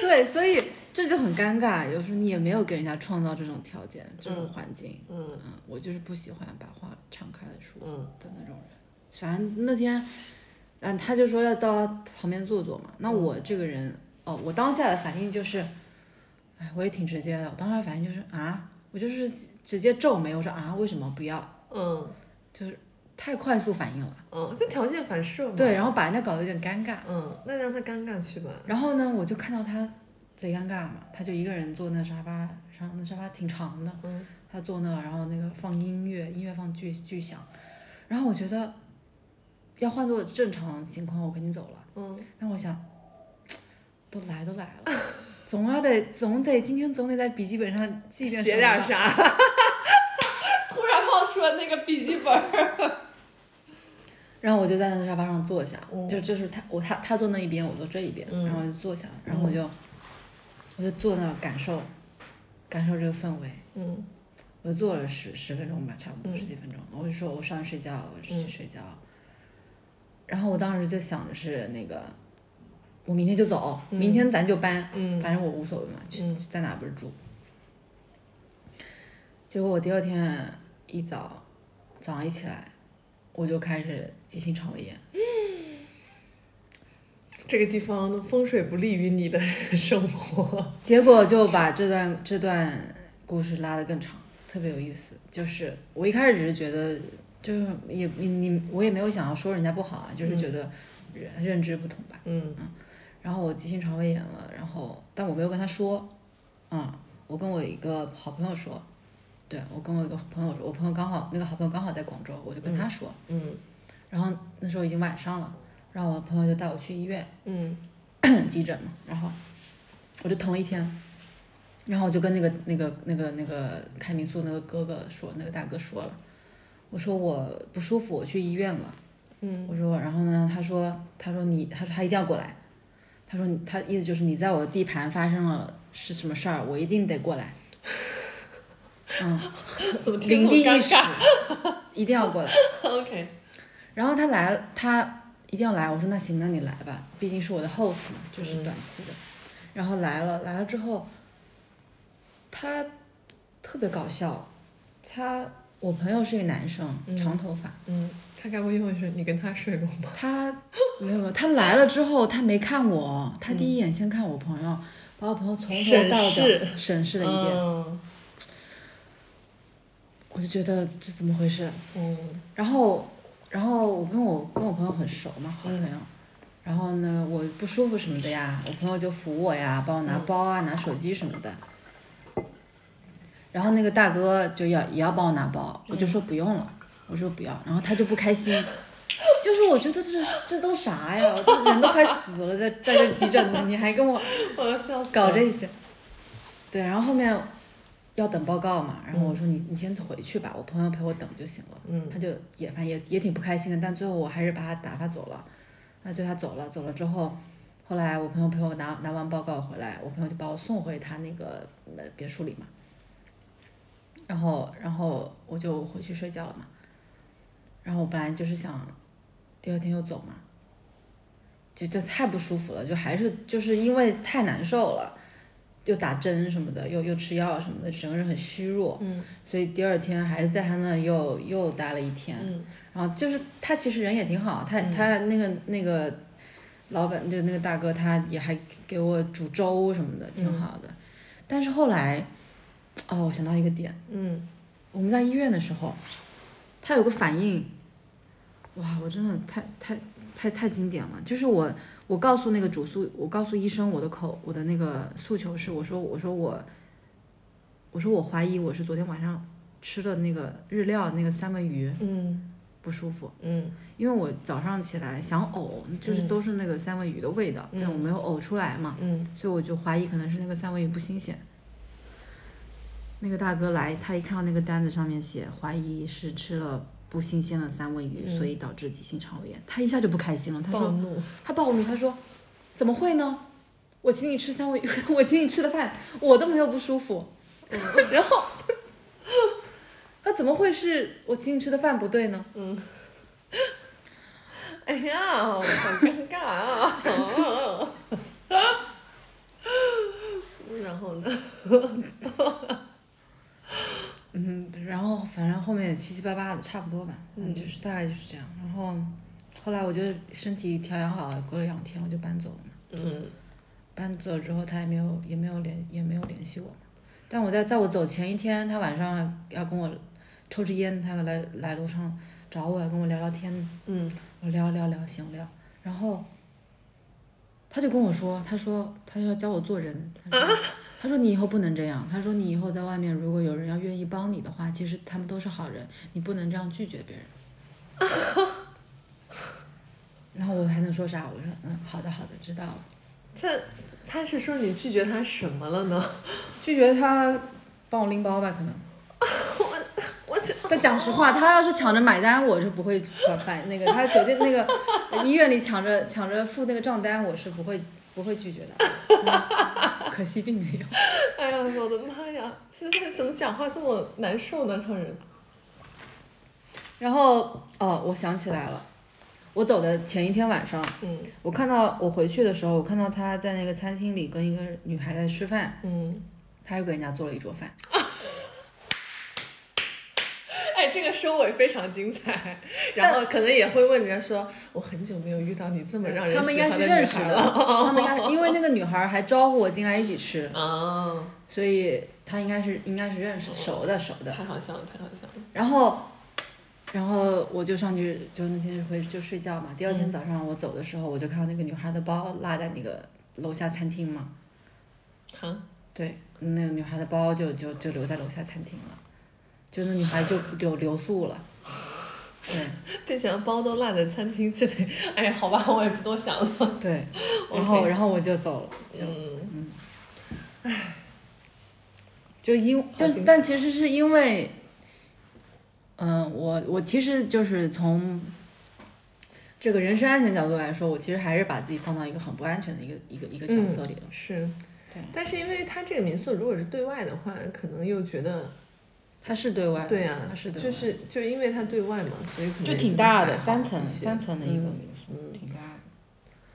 对，所以这就很尴尬。有时候你也没有给人家创造这种条件、这种嗯环境。嗯嗯，我就是不喜欢把话敞开来说嗯的那种人。反正那天，嗯，他就说要到旁边坐坐嘛。那我这个人，哦，我当下的反应就是，哎，我也挺直接的。我当下反应就是啊，我就是直接皱眉，我说啊，为什么不要？嗯就是太快速反应了。嗯，就条件反射嘛。对，然后把人家搞得有点尴尬。嗯，那让他尴尬去吧。然后呢，我就看到他贼尴尬嘛，他就一个人坐那沙发上，那沙发挺长的，嗯他坐那，然后那个放音乐，音乐放巨巨响，然后我觉得要换做正常情况，我肯定走了。嗯但我想，都来都来了，总要得总得今天总得在笔记本上记点写点啥？突然冒出了那个笔记本儿。然后我就在那个沙发上坐下，嗯就就是他我他他坐那一边，我坐这一边，嗯然后我就坐下，然后我就、我就坐那儿感受感受这个氛围。嗯我坐了十十分钟吧，差不多嗯十几分钟。我就说我上去睡觉了，我就嗯去睡觉了。然后我当时就想的是那个，我明天就走，嗯明天咱就搬，嗯反正我无所谓嘛，去、嗯在哪不是住。结果我第二天一早早上一起来，我就开始急性肠胃炎。嗯这个地方的风水不利于你的 生活。结果就把这段这段故事拉得更长，特别有意思。就是我一开始只是觉得，就是也你你我也没有想要说人家不好啊，就是觉得认认知不同吧。嗯然后我急性肠胃炎了，然后但我没有跟他说，嗯，我跟我一个好朋友说，对我跟我一个朋友说，我朋友刚好那个好朋友刚好在广州，我就跟他说，嗯然后那时候已经晚上了，然后我朋友就带我去医院，嗯 急诊嘛，然后我就疼了一天，然后我就跟那个那个那个那个开民宿那个哥哥说，那个大哥说了，我说我不舒服，我去医院了。嗯我说，然后呢，他说他说你，他说他一定要过来，他说他意思就是你在我的地盘发生了是什么事儿，我一定得过来。嗯，领地意识一定要过来。OK，然后他来了，他一定要来。我说那行，那你来吧，毕竟是我的 host 嘛，就是嗯短期的。然后来了，来了之后，他特别搞笑。他我朋友是一个男生，嗯长头发。嗯，他该不会因为是你跟他睡过吧？他没有他来了之后他没看我，他第一眼先看我朋友，把我朋友从头到脚审视了一遍，嗯我就觉得这怎么回事？嗯然后，然后我跟我跟我朋友很熟嘛，好朋友。嗯然后呢，我不舒服什么的呀，我朋友就扶我呀，帮我拿包啊，拿手机什么的。然后那个大哥就要也要帮我拿包，我就说不用了，我说不要，然后他就不开心，就是我觉得这这都啥呀，我这人都快死了，在在这急诊呢，你还跟我 我要笑死搞这些。对，然后后面要等报告嘛，然后我说你你先回去吧，我朋友陪我等就行了。嗯他就也反正也也挺不开心的，但最后我还是把他打发走了。那就他走了，走了之后，后来我朋友陪我拿拿完报告回来，我朋友就把我送回他那个呃别墅里嘛。然后然后我就回去睡觉了嘛。然后我本来就是想第二天又走嘛，就就太不舒服了，就还是就是因为太难受了。又打针什么的，又又吃药什么的，整个人很虚弱，嗯所以第二天还是在他那又又待了一天。嗯然后就是他其实人也挺好，他、他那个那个老板就那个大哥，他也还给我煮粥什么的，挺好的。但是后来，哦，我想到一个点，嗯我们在医院的时候，他有个反应，哇，我真的太太太太经典了。就是我我告诉那个主诉，我告诉医生我的口我的那个诉求是，我说我说我，我说我怀疑我是昨天晚上吃的那个日料那个三文鱼嗯不舒服，嗯因为我早上起来想呕，就是都是那个三文鱼的味道，但我没有呕出来嘛，嗯所以我就怀疑可能是那个三文鱼不新鲜。那个大哥来，他一看到那个单子上面写怀疑是吃了不新鲜的三文鱼，所以导致急性肠胃炎，他一下就不开心了，他说他暴怒，他说怎么会呢？我请你吃三文鱼，我请你吃的饭，我都没有不舒服，然后 他怎么会是我请你吃的饭不对呢？嗯。哎呀，好尴尬啊！然后呢？嗯，然后反正后面也七七八八的，差不多吧，嗯，就是大概就是这样。然后后来我就身体调养好了，过了两天我就搬走了嘛。嗯搬走之后他也没有也没有联也没有联系我。但我在在我走前一天，他晚上要跟我抽支烟，他来来楼上找我，跟我聊聊天。嗯我聊聊聊行聊，然后他就跟我说，他说他要教我做人，他说,、他说你以后不能这样，他说你以后在外面如果有人要愿意帮你的话，其实他们都是好人，你不能这样拒绝别人。然后我还能说啥？我说嗯，好的好的，知道了。这他是说你拒绝他什么了呢？拒绝他帮我拎包吧，可能。我我这但讲实话，他要是抢着买单，我是不会反反那个。他酒店那个 医院里抢着抢着付那个账单，我是不会不会拒绝的。嗯 可惜并没有。哎呀，我的妈呀！现在怎么讲话这么难受呢？让人然后哦，我想起来了，我走的前一天晚上，嗯我看到我回去的时候，我看到他在那个餐厅里跟一个女孩在吃饭，嗯。他又给人家做了一桌饭。哎，这个收尾非常精彩，然后可能也会问人家说，我很久没有遇到你这么让人他们应该是喜欢的女认识的，孩了。他们应该 因为那个女孩还招呼我进来一起吃，啊，所以他应该是应该是认识熟的熟的。太好笑了，太好笑了。然后，然后我就上去，就那天回就睡觉嘛。第二天早上我走的时候，我就看到那个女孩的包落在那个楼下餐厅嘛。哈，对，那个女孩的包就就就留在楼下餐厅了，就那女孩就留留宿了。对。并且包都落在餐厅这里，哎，好吧，我也不多想了。对，然后然后我就走了，就嗯。就因就但其实是因为，嗯、我我其实就是从这个人身安全角度来说，我其实还是把自己放到一个很不安全的一个一个一个角色里了。是，对，但是因为他这个民宿如果是对外的话，可能又觉得，它是对外的，对啊，它是对外的就是就因为它对外嘛，所以可能就挺大的，三层三层的一个嗯民宿，挺大的。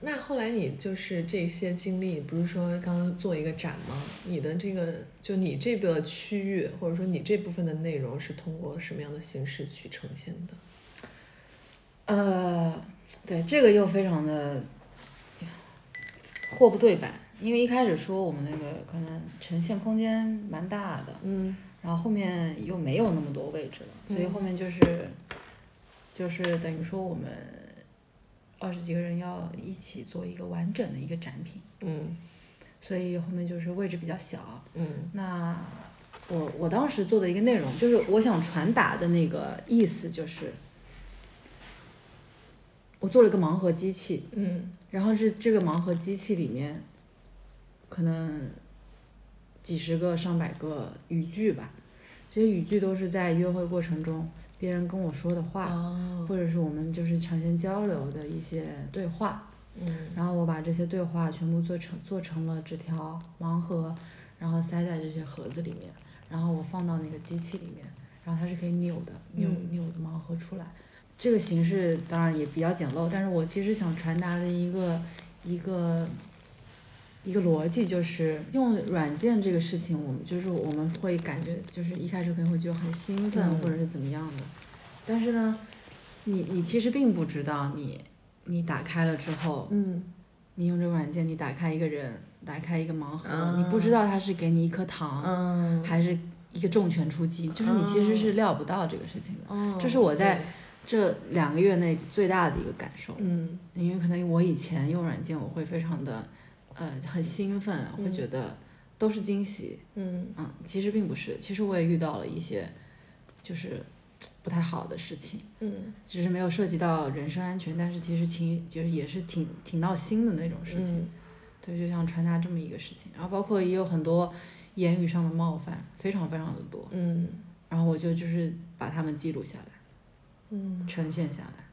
那后来你就是这些经历，不是说刚刚做一个展吗？你的这个就你这个区域，或者说你这部分的内容是通过什么样的形式去呈现的？呃，对，这个又非常的货不对版。因为一开始说我们那个可能呈现空间蛮大的，嗯然后后面又没有那么多位置了，所以嗯。后面就是就是等于说我们二十几个人要一起做一个完整的一个展品，嗯。所以后面就是位置比较小。嗯。那我我当时做的一个内容，就是我想传达的那个意思，就是我做了一个盲盒机器，嗯。然后是这个盲盒机器里面，可能几十个、上百个语句吧，这些语句都是在约会过程中别人跟我说的话，哦或者是我们就是产生交流的一些对话。嗯然后我把这些对话全部做成做成了纸条盲盒，然后塞在这些盒子里面，然后我放到那个机器里面，然后它是可以扭的，扭嗯扭的盲盒出来。这个形式当然也比较简陋，但是我其实想传达的一个一个一个逻辑就是用软件这个事情，我们就是我们会感觉就是一开始可能会觉得很兴奋嗯。或者是怎么样的，但是呢，你你其实并不知道你你打开了之后，嗯。你用这个软件，你打开一个人，打开一个盲盒，啊你不知道他是给你一颗糖，嗯。还是一个重拳出击，就是你其实是料不到这个事情的。哦，这是我在这两个月内最大的一个感受，嗯。因为可能我以前用软件，我会非常的，呃，很兴奋，会觉得都是惊喜，嗯。嗯，其实并不是，其实我也遇到了一些，就是不太好的事情，嗯。只是没有涉及到人身安全，但是其实情就是也是挺挺闹心的那种事情。嗯。对，就像传达这么一个事情，然后包括也有很多言语上的冒犯，非常非常的多，嗯。然后我就就是把它们记录下来，嗯，呈现下来。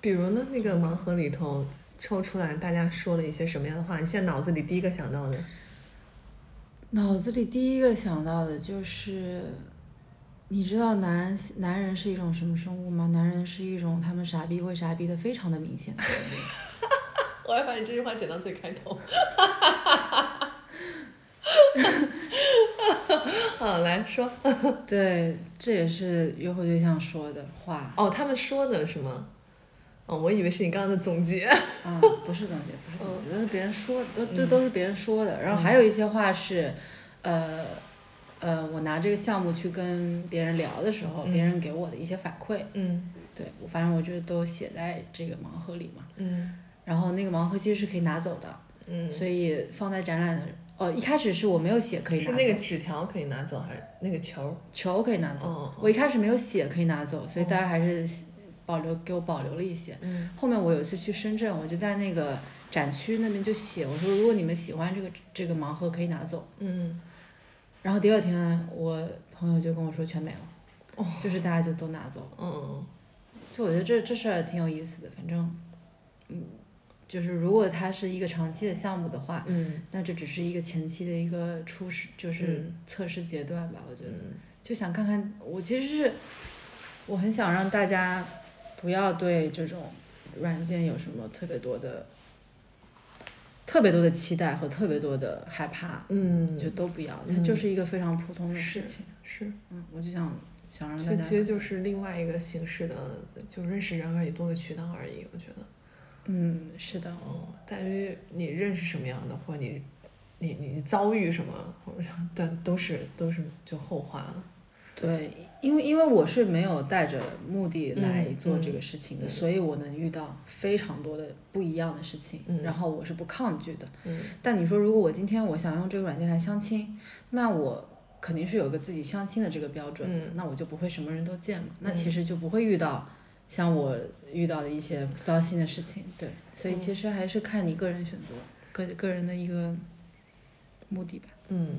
比如呢，那个盲盒里头抽出来，大家说了一些什么样的话？你现在脑子里第一个想到的？脑子里第一个想到的就是，你知道男人男人是一种什么生物吗？男人是一种他们傻逼会傻逼的非常的明显的生物。我还把你这句话剪到最开头。好，来说。对，这也是约会对象说的话。哦，他们说的是吗？哦，我以为是你刚刚的总结。啊，不是总结，不是总结，都是别人说的，都这都是别人说的。然后还有一些话是，呃，呃，我拿这个项目去跟别人聊的时候，别人给我的一些反馈。嗯对，我反正我觉得都写在这个盲盒里嘛。嗯然后那个盲盒其实是可以拿走的，嗯，所以放在展览的。哦，一开始是我没有写可以拿走，是那个纸条可以拿走，还是那个球？球可以拿走。哦哦我一开始没有写可以拿走，所以大家还是保留给我保留了一些。嗯后面我有一次去深圳，我就在那个展区那边就写，我说如果你们喜欢这个这个盲盒可以拿走。嗯然后第二天我朋友就跟我说全没了，哦就是大家就都拿走了。嗯就我觉得这这事儿挺有意思的，反正，嗯，就是如果它是一个长期的项目的话，嗯那这只是一个前期的一个初始，就是嗯测试阶段吧。我觉得，嗯就想看看，我其实是我很想让大家不要对这种软件有什么特别多的、特别多的期待和特别多的害怕，嗯，就都不要，它嗯就是一个非常普通的事情。是，嗯，我就想想让大这家，其实就是另外一个形式的，就认识人而已，多个渠道而已。我觉得，嗯，是的，哦，在于你认识什么样的，或者你你你遭遇什么，或者对，都是都是就后话了。对，因为因为我是没有带着目的来嗯做这嗯个事情的，嗯所以我能遇到非常多的不一样的事情，嗯然后我是不抗拒的。嗯但你说，如果我今天我想用这个软件来相亲，那我肯定是有个自己相亲的这个标准，嗯那我就不会什么人都见嘛，那嗯其实就不会遇到像我遇到的一些糟心的事情。对，所以嗯其实还是看你个人选择，个个人的一个目的吧。嗯，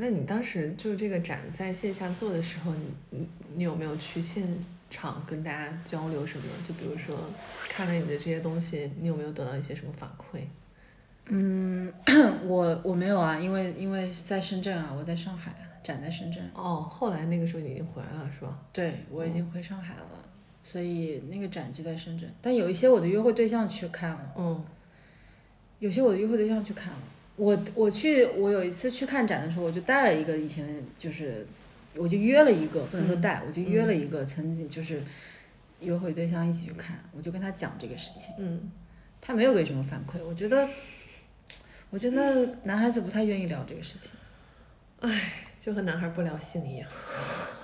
那你当时就是这个展在线下做的时候，你你你有没有去现场跟大家交流什么？就比如说看了你的这些东西，你有没有得到一些什么反馈？嗯，我我没有啊，因为因为在深圳啊，我在上海啊，展在深圳。哦，后来那个时候你已经回来了是吧？对，我已经回上海了，所以那个展就在深圳。但有一些我的约会对象去看了，嗯有些我的约会对象去看了。我我去，我有一次去看展的时候，我就带了一个以前就是，我就约了一个，不能说带，我就约了一个曾经就是约会对象一起去看，我就跟他讲这个事情，嗯他没有给什么反馈，我觉得。我觉得男孩子不太愿意聊这个事情，唉，就和男孩不聊性一样。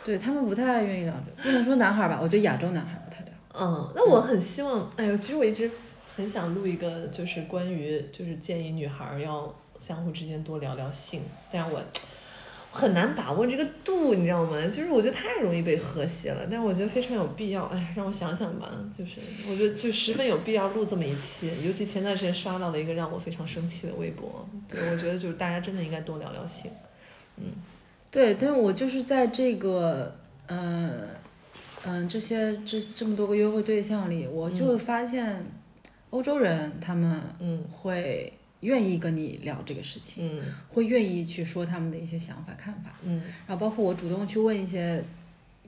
对他们不太愿意聊这，不能说男孩吧，我觉得亚洲男孩不太聊。嗯，那我很希望，哎呦，其实我一直很想录一个，就是关于，就是建议女孩儿要相互之间多聊聊性，但是我很难把握这个度，你知道吗？就是我觉得太容易被和谐了，但是我觉得非常有必要。哎，让我想想吧，就是我觉得就十分有必要录这么一期，尤其前段时间刷到了一个让我非常生气的微博，对我觉得就是大家真的应该多聊聊性，嗯对，但是我就是在这个，呃，嗯、这些这这么多个约会对象里，我就会发现，欧洲人他们嗯会愿意跟你聊这个事情，嗯。会愿意去说他们的一些想法看法，嗯。然后包括我主动去问一些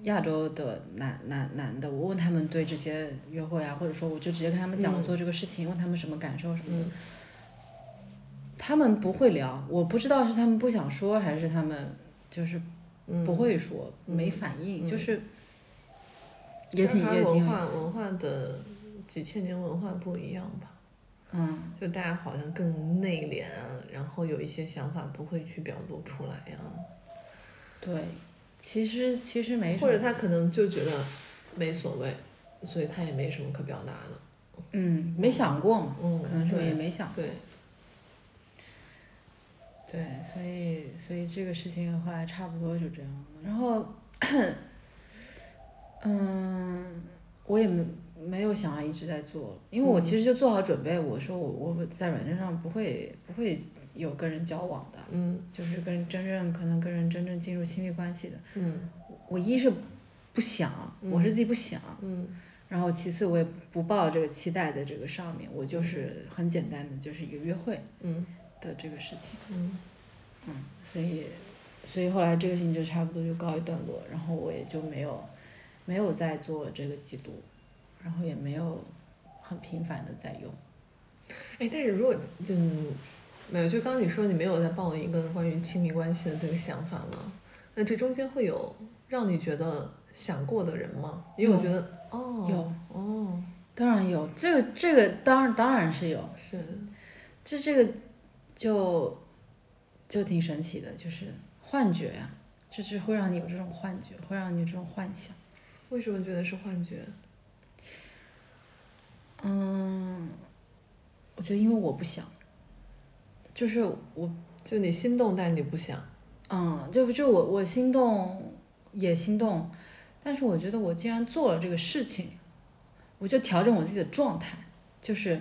亚洲的男男男的，我问他们对这些约会啊，或者说我就直接跟他们讲我做这个事情，问他们什么感受什么的，嗯。他们不会聊，我不知道是他们不想说，还是他们就是嗯，不会说，没反应，就是也挺还也挺文化。文化的几千年文化不一样吧。嗯，就大家好像更内敛啊，然后有一些想法不会去表露出来呀、对，其实其实没什么，或者他可能就觉得没所谓，所以他也没什么可表达的。嗯没想过嘛，嗯可能是也没想过。对，对，所以所以这个事情后来差不多就这样了。然后，嗯，我也没没有想要一直在做了，因为我其实就做好准备，我说我我在软件上不会不会有跟人交往的，嗯。就是跟真正可能跟人真正进入亲密关系的。嗯。我一是不想，我是自己不想，嗯。然后其次我也不抱这个期待在这个上面，我就是很简单的就是一个约会嗯。的这个事情。嗯。嗯，所以，所以后来这个事情就差不多就告一段落，然后我也就没有，没有再做这个记录，然后也没有很频繁的在用。哎，但是如果就没有，就刚刚你说你没有在抱一个关于亲密关系的这个想法吗？那这中间会有让你觉得想过的人吗？因为我觉得哦有哦当然有，这个这个当然当然是有，是这这个就就挺神奇的，就是幻觉呀、就是会让你有这种幻觉，会让你有这种幻想。为什么觉得是幻觉？嗯，我觉得因为我不想，就是我就你心动，但是你不想。嗯，就就我我心动也心动，但是我觉得我既然做了这个事情，我就调整我自己的状态，就是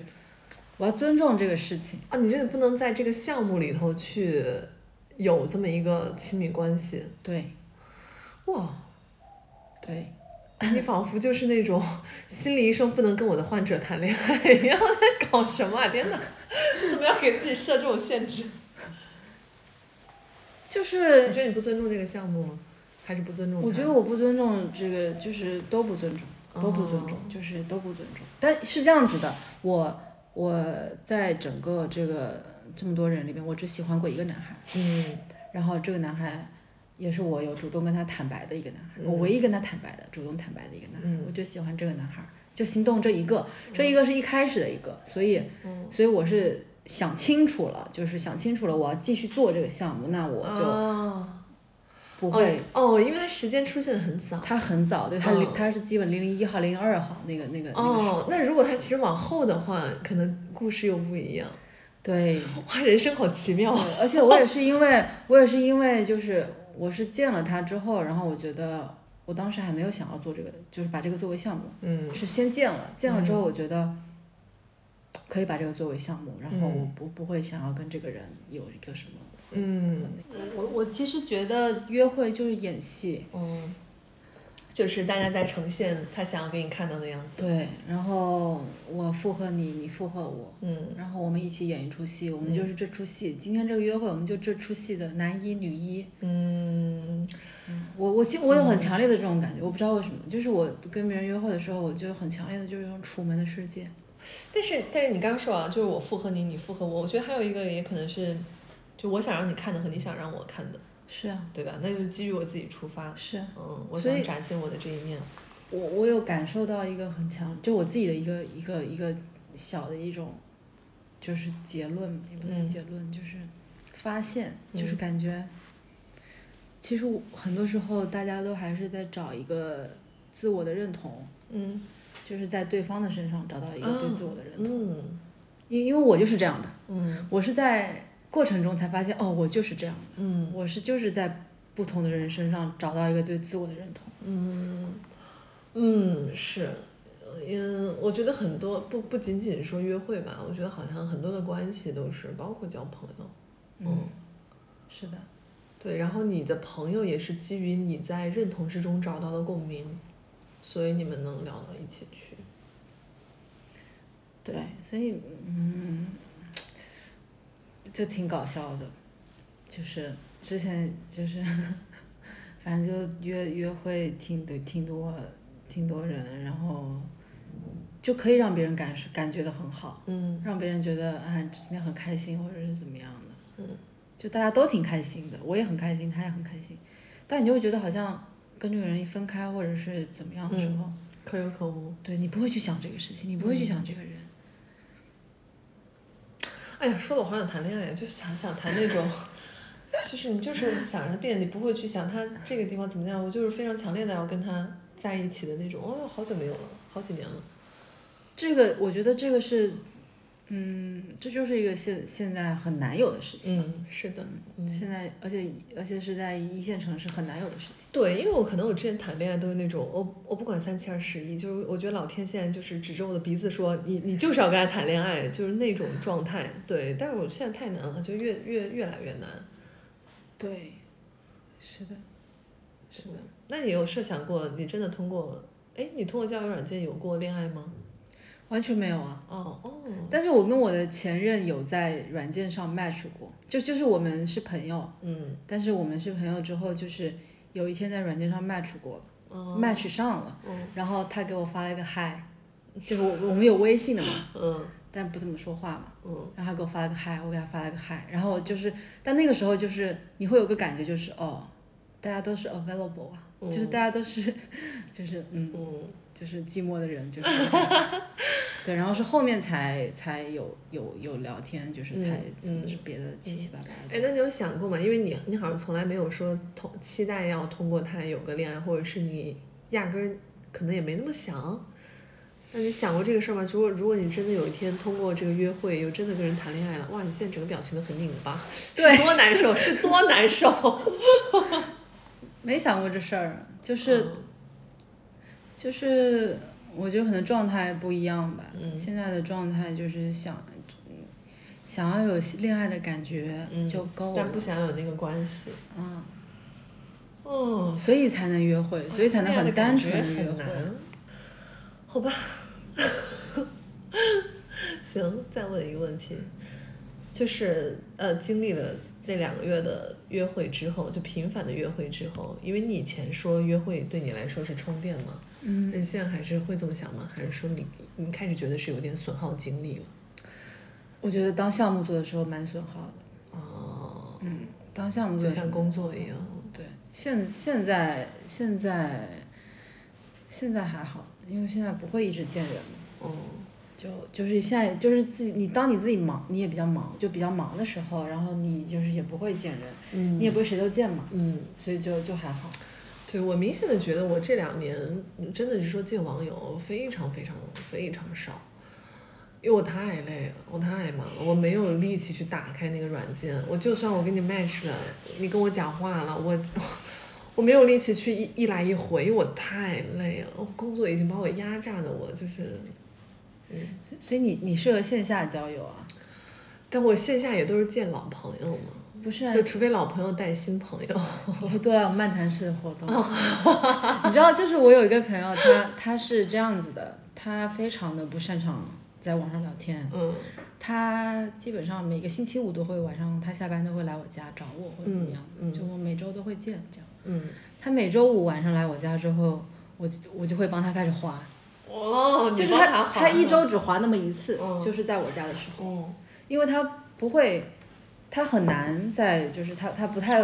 我要尊重这个事情。啊，你觉得不能在这个项目里头去有这么一个亲密关系？对哇，对，你仿佛就是那种心理医生不能跟我的患者谈恋爱一样，在搞什么啊？天哪，你怎么要给自己设这种限制？就是你觉得你不尊重这个项目吗？还是不尊重？我觉得我不尊重这个，就是都不尊重，都不尊重，哦就是都不尊重。但是这样子的，我我在整个这个这么多人里面，我只喜欢过一个男孩，嗯然后这个男孩也是我有主动跟他坦白的一个男孩，嗯我唯一跟他坦白的、主动坦白的一个男孩，嗯我就喜欢这个男孩，就心动这一个，这一个是一开始的一个，所以嗯，所以我是想清楚了，就是想清楚了，我要继续做这个项目，那我就哦不会。哦哦，因为它时间出现的很早。他很早，对他他是基本零零一号、零零二号那个那个那个时候，哦，那如果他其实往后的话，可能故事又不一样。对，哇，人生好奇妙而且我也是因为我也是因为就是我是见了他之后，然后我觉得我当时还没有想要做这个，就是把这个作为项目，嗯。是先见了，见了之后我觉得可以把这个作为项目，然后我嗯。不不会想要跟这个人有一个什么。嗯。我我其实觉得约会就是演戏，嗯，就是大家在呈现他想要给你看到的样子。对，然后我附和你，你附和我，嗯然后我们一起演一出戏，我们就是这出戏。今天这个约会，我们就这出戏的男一、女一。嗯我我其实我有很强烈的这种感觉，我不知道为什么，就是我跟别人约会的时候，我就很强烈的就是一种楚门的世界。但是但是你刚刚说啊，就是我附和你，你附和我，我觉得还有一个也可能是，就我想让你看的和你想让我看的，是啊，对吧？那就是基于我自己出发，是啊嗯，我所以想展现我的这一面。我我有感受到一个很强，就我自己的一个一个一个小的一种，就是结论，也不嗯。能结论，就是发现，就是感觉，其实我很多时候大家都还是在找一个自我的认同，嗯，就是在对方的身上找到一个对自我的认同。嗯。因因为我就是这样的，嗯。我是在过程中才发现，哦，我就是这样的，嗯我是就是在不同的人身上找到一个对自我的认同。嗯嗯是。嗯，我觉得很多不不仅仅说约会吧，我觉得好像很多的关系都是，包括交朋友，嗯，是的，对，然后你的朋友也是基于你在认同之中找到的共鸣，所以你们能聊到一起去。对，所以嗯，就挺搞笑的，就是之前就是，反正就约约会挺多挺多挺多人，然后就可以让别人感受感觉的很好，嗯让别人觉得啊今天很开心或者是怎么样的，嗯就大家都挺开心的，我也很开心，他也很开心，但你就会觉得好像跟这个人一分开或者是怎么样的时候，可有可无。对你不会去想这个事情，你不会去想这个人。哎呀，说的我好想谈恋爱呀，就是想想谈那种，就是你就是想让他变，你不会去想他这个地方怎么样，我就是非常强烈的要跟他在一起的那种。哦，好久没有了，好几年了。这个我觉得这个是，嗯，这就是一个现现在很难有的事情。嗯，是的，嗯。现在而且而且是在一线城市很难有的事情。对，因为我可能我之前谈恋爱都是那种，我我不管三七二十一，就是我觉得老天现在就是指着我的鼻子说，你你就是要跟他谈恋爱，就是那种状态。对，但是我现在太难了，就越越越来越难。对，是的，是的。那你有设想过，你真的通过，哎，你通过交友软件有过恋爱吗？完全没有啊。哦哦，但是我跟我的前任有在软件上 match 过，就就是我们是朋友，嗯。但是我们是朋友之后，就是有一天在软件上 match 过了、哦。m a t c h 上了，嗯然后他给我发了一个 hi，就是我我们有微信的嘛，嗯。但不怎么说话嘛。嗯。然后他给我发了个嗨，我给他发了个嗨，然后就是，但那个时候就是你会有个感觉，就是哦，大家都是 available 啊，就是大家都是，就是嗯，嗯就是寂寞的人，就是 对，然后是后面才才有有有聊天，就是才嗯怎么是别的七七八八哎，的。那你有想过吗？因为你你好像从来没有说通期待要通过他有个恋爱，或者是你压根儿可能也没那么想。那你想过这个事儿吗？如果如果你真的有一天通过这个约会，又真的跟人谈恋爱了，哇，你现在整个表情都很拧巴，对是多难受，是多难受。没想过这事儿，就是、嗯就是，我觉得可能状态不一样吧。嗯现在的状态就是想，嗯想要有恋爱的感觉嗯就够了。但不想有那个关系。嗯，哦，所以才能约会，所以才能很单纯的约会。好吧，行，再问一个问题，就是呃，经历了那两个月的约会之后，就频繁的约会之后，因为你以前说约会对你来说是充电嘛，嗯那你现在还是会这么想吗？还是说你你开始觉得是有点损耗精力了？我觉得当项目做的时候蛮损耗的。哦，嗯，当项目就像工作一样。对，现现在现在现在还好，因为现在不会一直见人嘛。哦，就就是现在就是自己，你当你自己忙，你也比较忙，就比较忙的时候，然后你就是也不会见人，嗯你也不会谁都见嘛，嗯。所以就就还好。对我明显的觉得，我这两年真的是说见网友非常非常非常少，因为我太累了，我太忙了，我没有力气去打开那个软件。我就算我跟你 match 了，你跟我讲话了，我我没有力气去一一来一回，因为我太累了，我工作已经把我压榨的我就是，嗯，所以你你适合线下交友啊？但我线下也都是见老朋友嘛，不是啊，就除非老朋友带新朋友。多来我们漫谈式的活动。你知道，就是我有一个朋友，他他是这样子的，他非常的不擅长在网上聊天，嗯。他基本上每个星期五都会晚上他下班都会来我家找我或者怎么样，嗯嗯。就我每周都会见这样。嗯，他每周五晚上来我家之后，我就我就会帮他开始滑，哦，就是他他一周只滑那么一次，嗯就是在我家的时候，哦。因为他不会，他很难在就是他他不太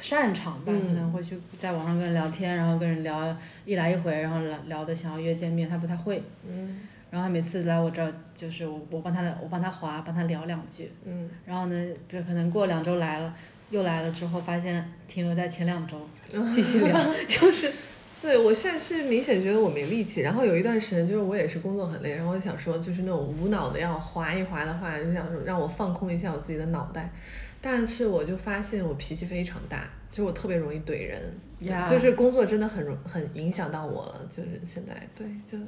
擅长吧，嗯可能会去在网上跟人聊天，然后跟人聊一来一回，然后聊聊的想要约见面，他不太会。嗯然后他每次来我这儿，就是我我帮他我帮他滑，帮他聊两句。嗯。然后呢，就可能过两周来了，又来了之后，发现停留在前两周，继续聊，就是。对，我现在是明显觉得我没力气，然后有一段时间就是我也是工作很累，然后我就想说，就是那种无脑的要划一划的话，就想说让我放空一下我自己的脑袋，但是我就发现我脾气非常大。就我特别容易怼人，就是工作真的很容很影响到我了。就是现在，对，就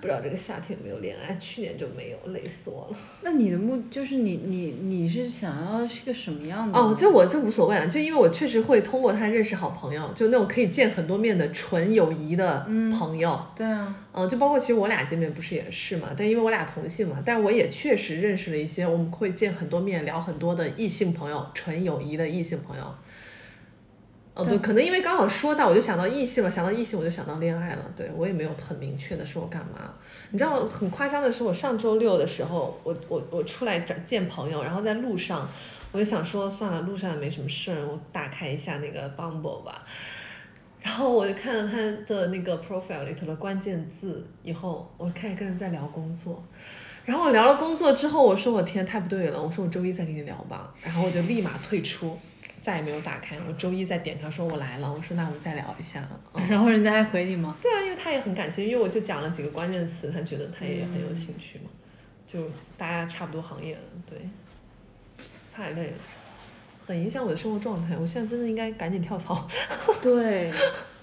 不知道这个夏天有没有恋爱，去年就没有，累死我了。那你的目就是你你你是想要是个什么样的？哦，就我就无所谓了，就因为我确实会通过他认识好朋友，就那种可以见很多面的纯友谊的朋友。对啊，嗯，就包括其实我俩见面不是也是嘛，但因为我俩同性嘛，但我也确实认识了一些我们会见很多面聊很多的异性朋友，纯友谊的异性朋友。哦，对，可能因为刚好说到，我就想到异性了，想到异性我就想到恋爱了。对我也没有很明确的说我干嘛。你知道很夸张的是，我上周六的时候，我我我出来找见朋友，然后在路上，我就想说算了，路上也没什么事儿，我打开一下那个 Bumble 吧。然后我就看到他的那个 profile 里头的关键字，以后我开始跟人在聊工作。然后我聊了工作之后，我说我天，太不对了，我说我周一再跟你聊吧。然后我就立马退出。再也没有打开。我周一再点他，说我来了。我说那我们再聊一下。然后人家还回你吗？对啊，因为他也很感兴趣，因为我就讲了几个关键词，他觉得他也很有兴趣嘛。就大家差不多行业的，对。太累了，很影响我的生活状态。我现在真的应该赶紧跳槽。对，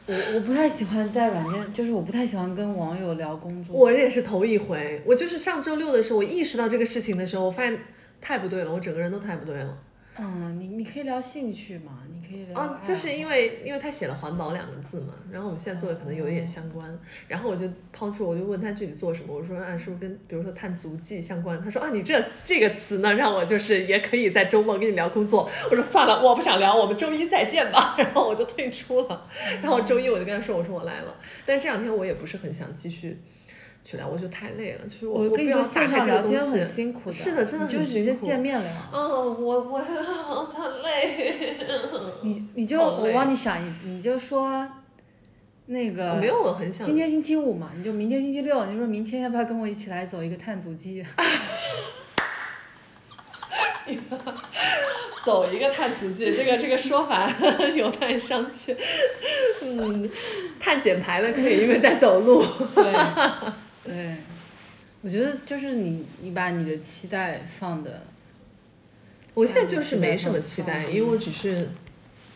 我我不太喜欢在软件，就是我不太喜欢跟网友聊工作。我也是头一回，我就是上周六的时候，我意识到这个事情的时候，我发现太不对了，我整个人都太不对了。嗯，你你可以聊兴趣嘛，你可以聊。啊，就是因为因为他写了环保两个字嘛，然后我们现在做的可能有一点相关，然后我就抛出，我就问他具体做什么，我说啊，是不是跟比如说碳足迹相关？他说啊，你这这个词呢，让我就是也可以在周末跟你聊工作。我说算了，我不想聊，我们周一再见吧，然后我就退出了。然后周一我就跟他说，我说我来了，但这两天我也不是很想继续。去聊我就太累了，就是我跟你说线上聊天很辛苦的，是的，真的。就直接见面聊。嗯，我我很累。你你就我帮你想，你就说那个没有我很想。今天星期五嘛，你就明天星期六，你说明天要不要跟我一起来走一个碳足迹？走一个碳足迹，这个这个说法有待商榷。嗯，碳减排了可以，因为在走路。对。对，我觉得就是你，你把你的期待放的，我现在就是没什么期待，因为我只是，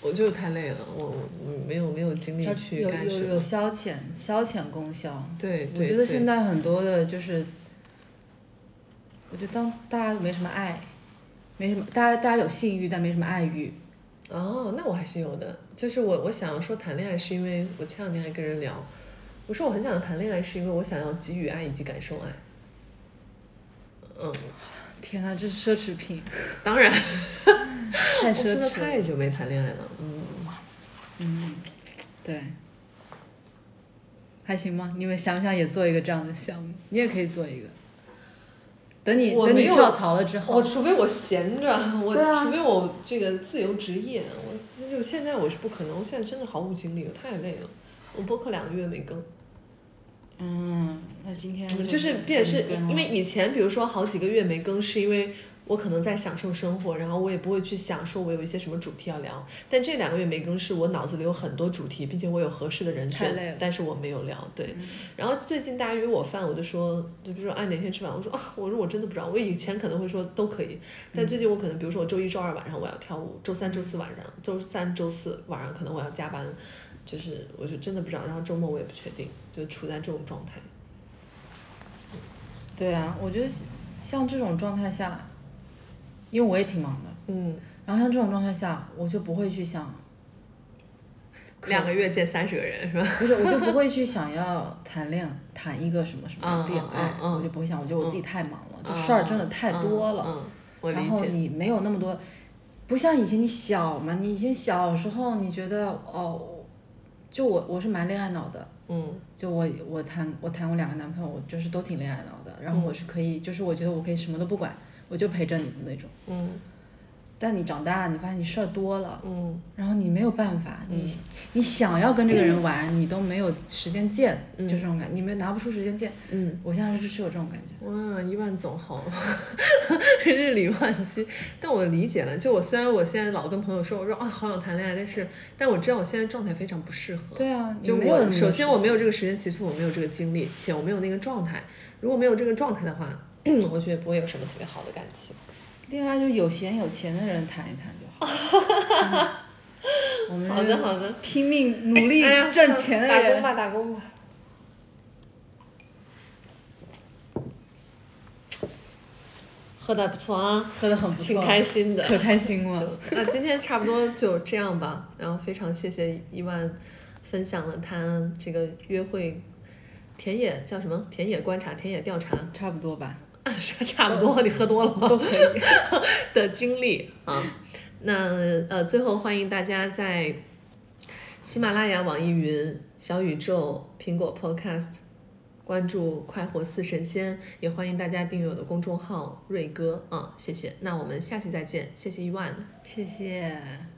我就是太累了，我我没有没有精力去干什么。有有有消遣消遣功效。对对。我觉得现在很多的就是，我觉得当大家都没什么爱，没什么，大家大家有性欲，但没什么爱欲。哦，那我还是有的，就是我我想要说谈恋爱，是因为我前两天还跟人聊。我说我很想谈恋爱，是因为我想要给予爱以及感受爱。嗯，天呐，这是奢侈品。当然，太 奢侈了。真的太久没谈恋爱了，嗯嗯，对，还行吗？你们想不想也做一个这样的项目？你也可以做一个。等你等你跳槽了之后，我除非我闲着，我除非我这个自由职业，我就现在我是不可能，我现在真的毫无精力我，太累了。我播客两个月没更。嗯，那今天就是，便是因为以前，比如说好几个月没更，是因为我可能在享受生活，然后我也不会去想说我有一些什么主题要聊。但这两个月没更，是我脑子里有很多主题，并且我有合适的人选，但是我没有聊。对，然后最近大家约我饭，我就说，就比如说按哪天吃饭，我说啊，我说我真的不知道，我以前可能会说都可以，但最近我可能，比如说我周一、周二晚上我要跳舞，周三、周四晚上，周三、周四晚上可能我要加班。就是我就真的不知道，然后周末我也不确定，就处在这种状态。对啊，我觉得像这种状态下，因为我也挺忙的，嗯，然后像这种状态下，我就不会去想 两个月见三十个人是吧？不是，我就不会去 想要谈恋爱，谈一个什么什么恋爱，我就不会想，我觉得我自己太忙了，就事儿真的太多了，然后你没有那么多，不像以前你小嘛，你以前小时候你觉得哦。就我我是蛮恋爱脑的，嗯，就我我谈我谈过两个男朋友，我就是都挺恋爱脑的，然后我是可以，就是我觉得我可以什么都不管，我就陪着你的那种，嗯，但你长大，你发现你事儿多了，嗯然后你没有办法，你你想要跟这个人玩，你都没有时间见，嗯就这种感，你没拿不出时间见。嗯。我现在是是有这种感觉。哇，一万总好，日理万机。但我理解了，就我虽然我现在老跟朋友说，我说啊好想谈恋爱，但是但我知道我现在状态非常不适合。对啊，就我首先我没有这个时间，其次我没有这个精力，且我没有那个状态。如果没有这个状态的话，我觉得不会有什么特别好的感情。另外就有闲有钱的人谈一谈就好。嗯我们好的好的拼命努力哎呀，挣钱的人，打工吧，打工吧。喝的不错啊，喝的很不错，挺开心的，可开心了。那今天差不多就这样吧，然后非常谢谢伊万分享了他这个约会田野叫什么田野观察、田野调查，差不多吧。差不多，你喝多了吗？都可以 的经历啊。那呃，最后欢迎大家在喜马拉雅、网易云、小宇宙、苹果 Podcast 关注“快活似神仙”，也欢迎大家订阅我的公众号“瑞哥”啊，谢谢。那我们下期再见，谢谢一万。谢谢。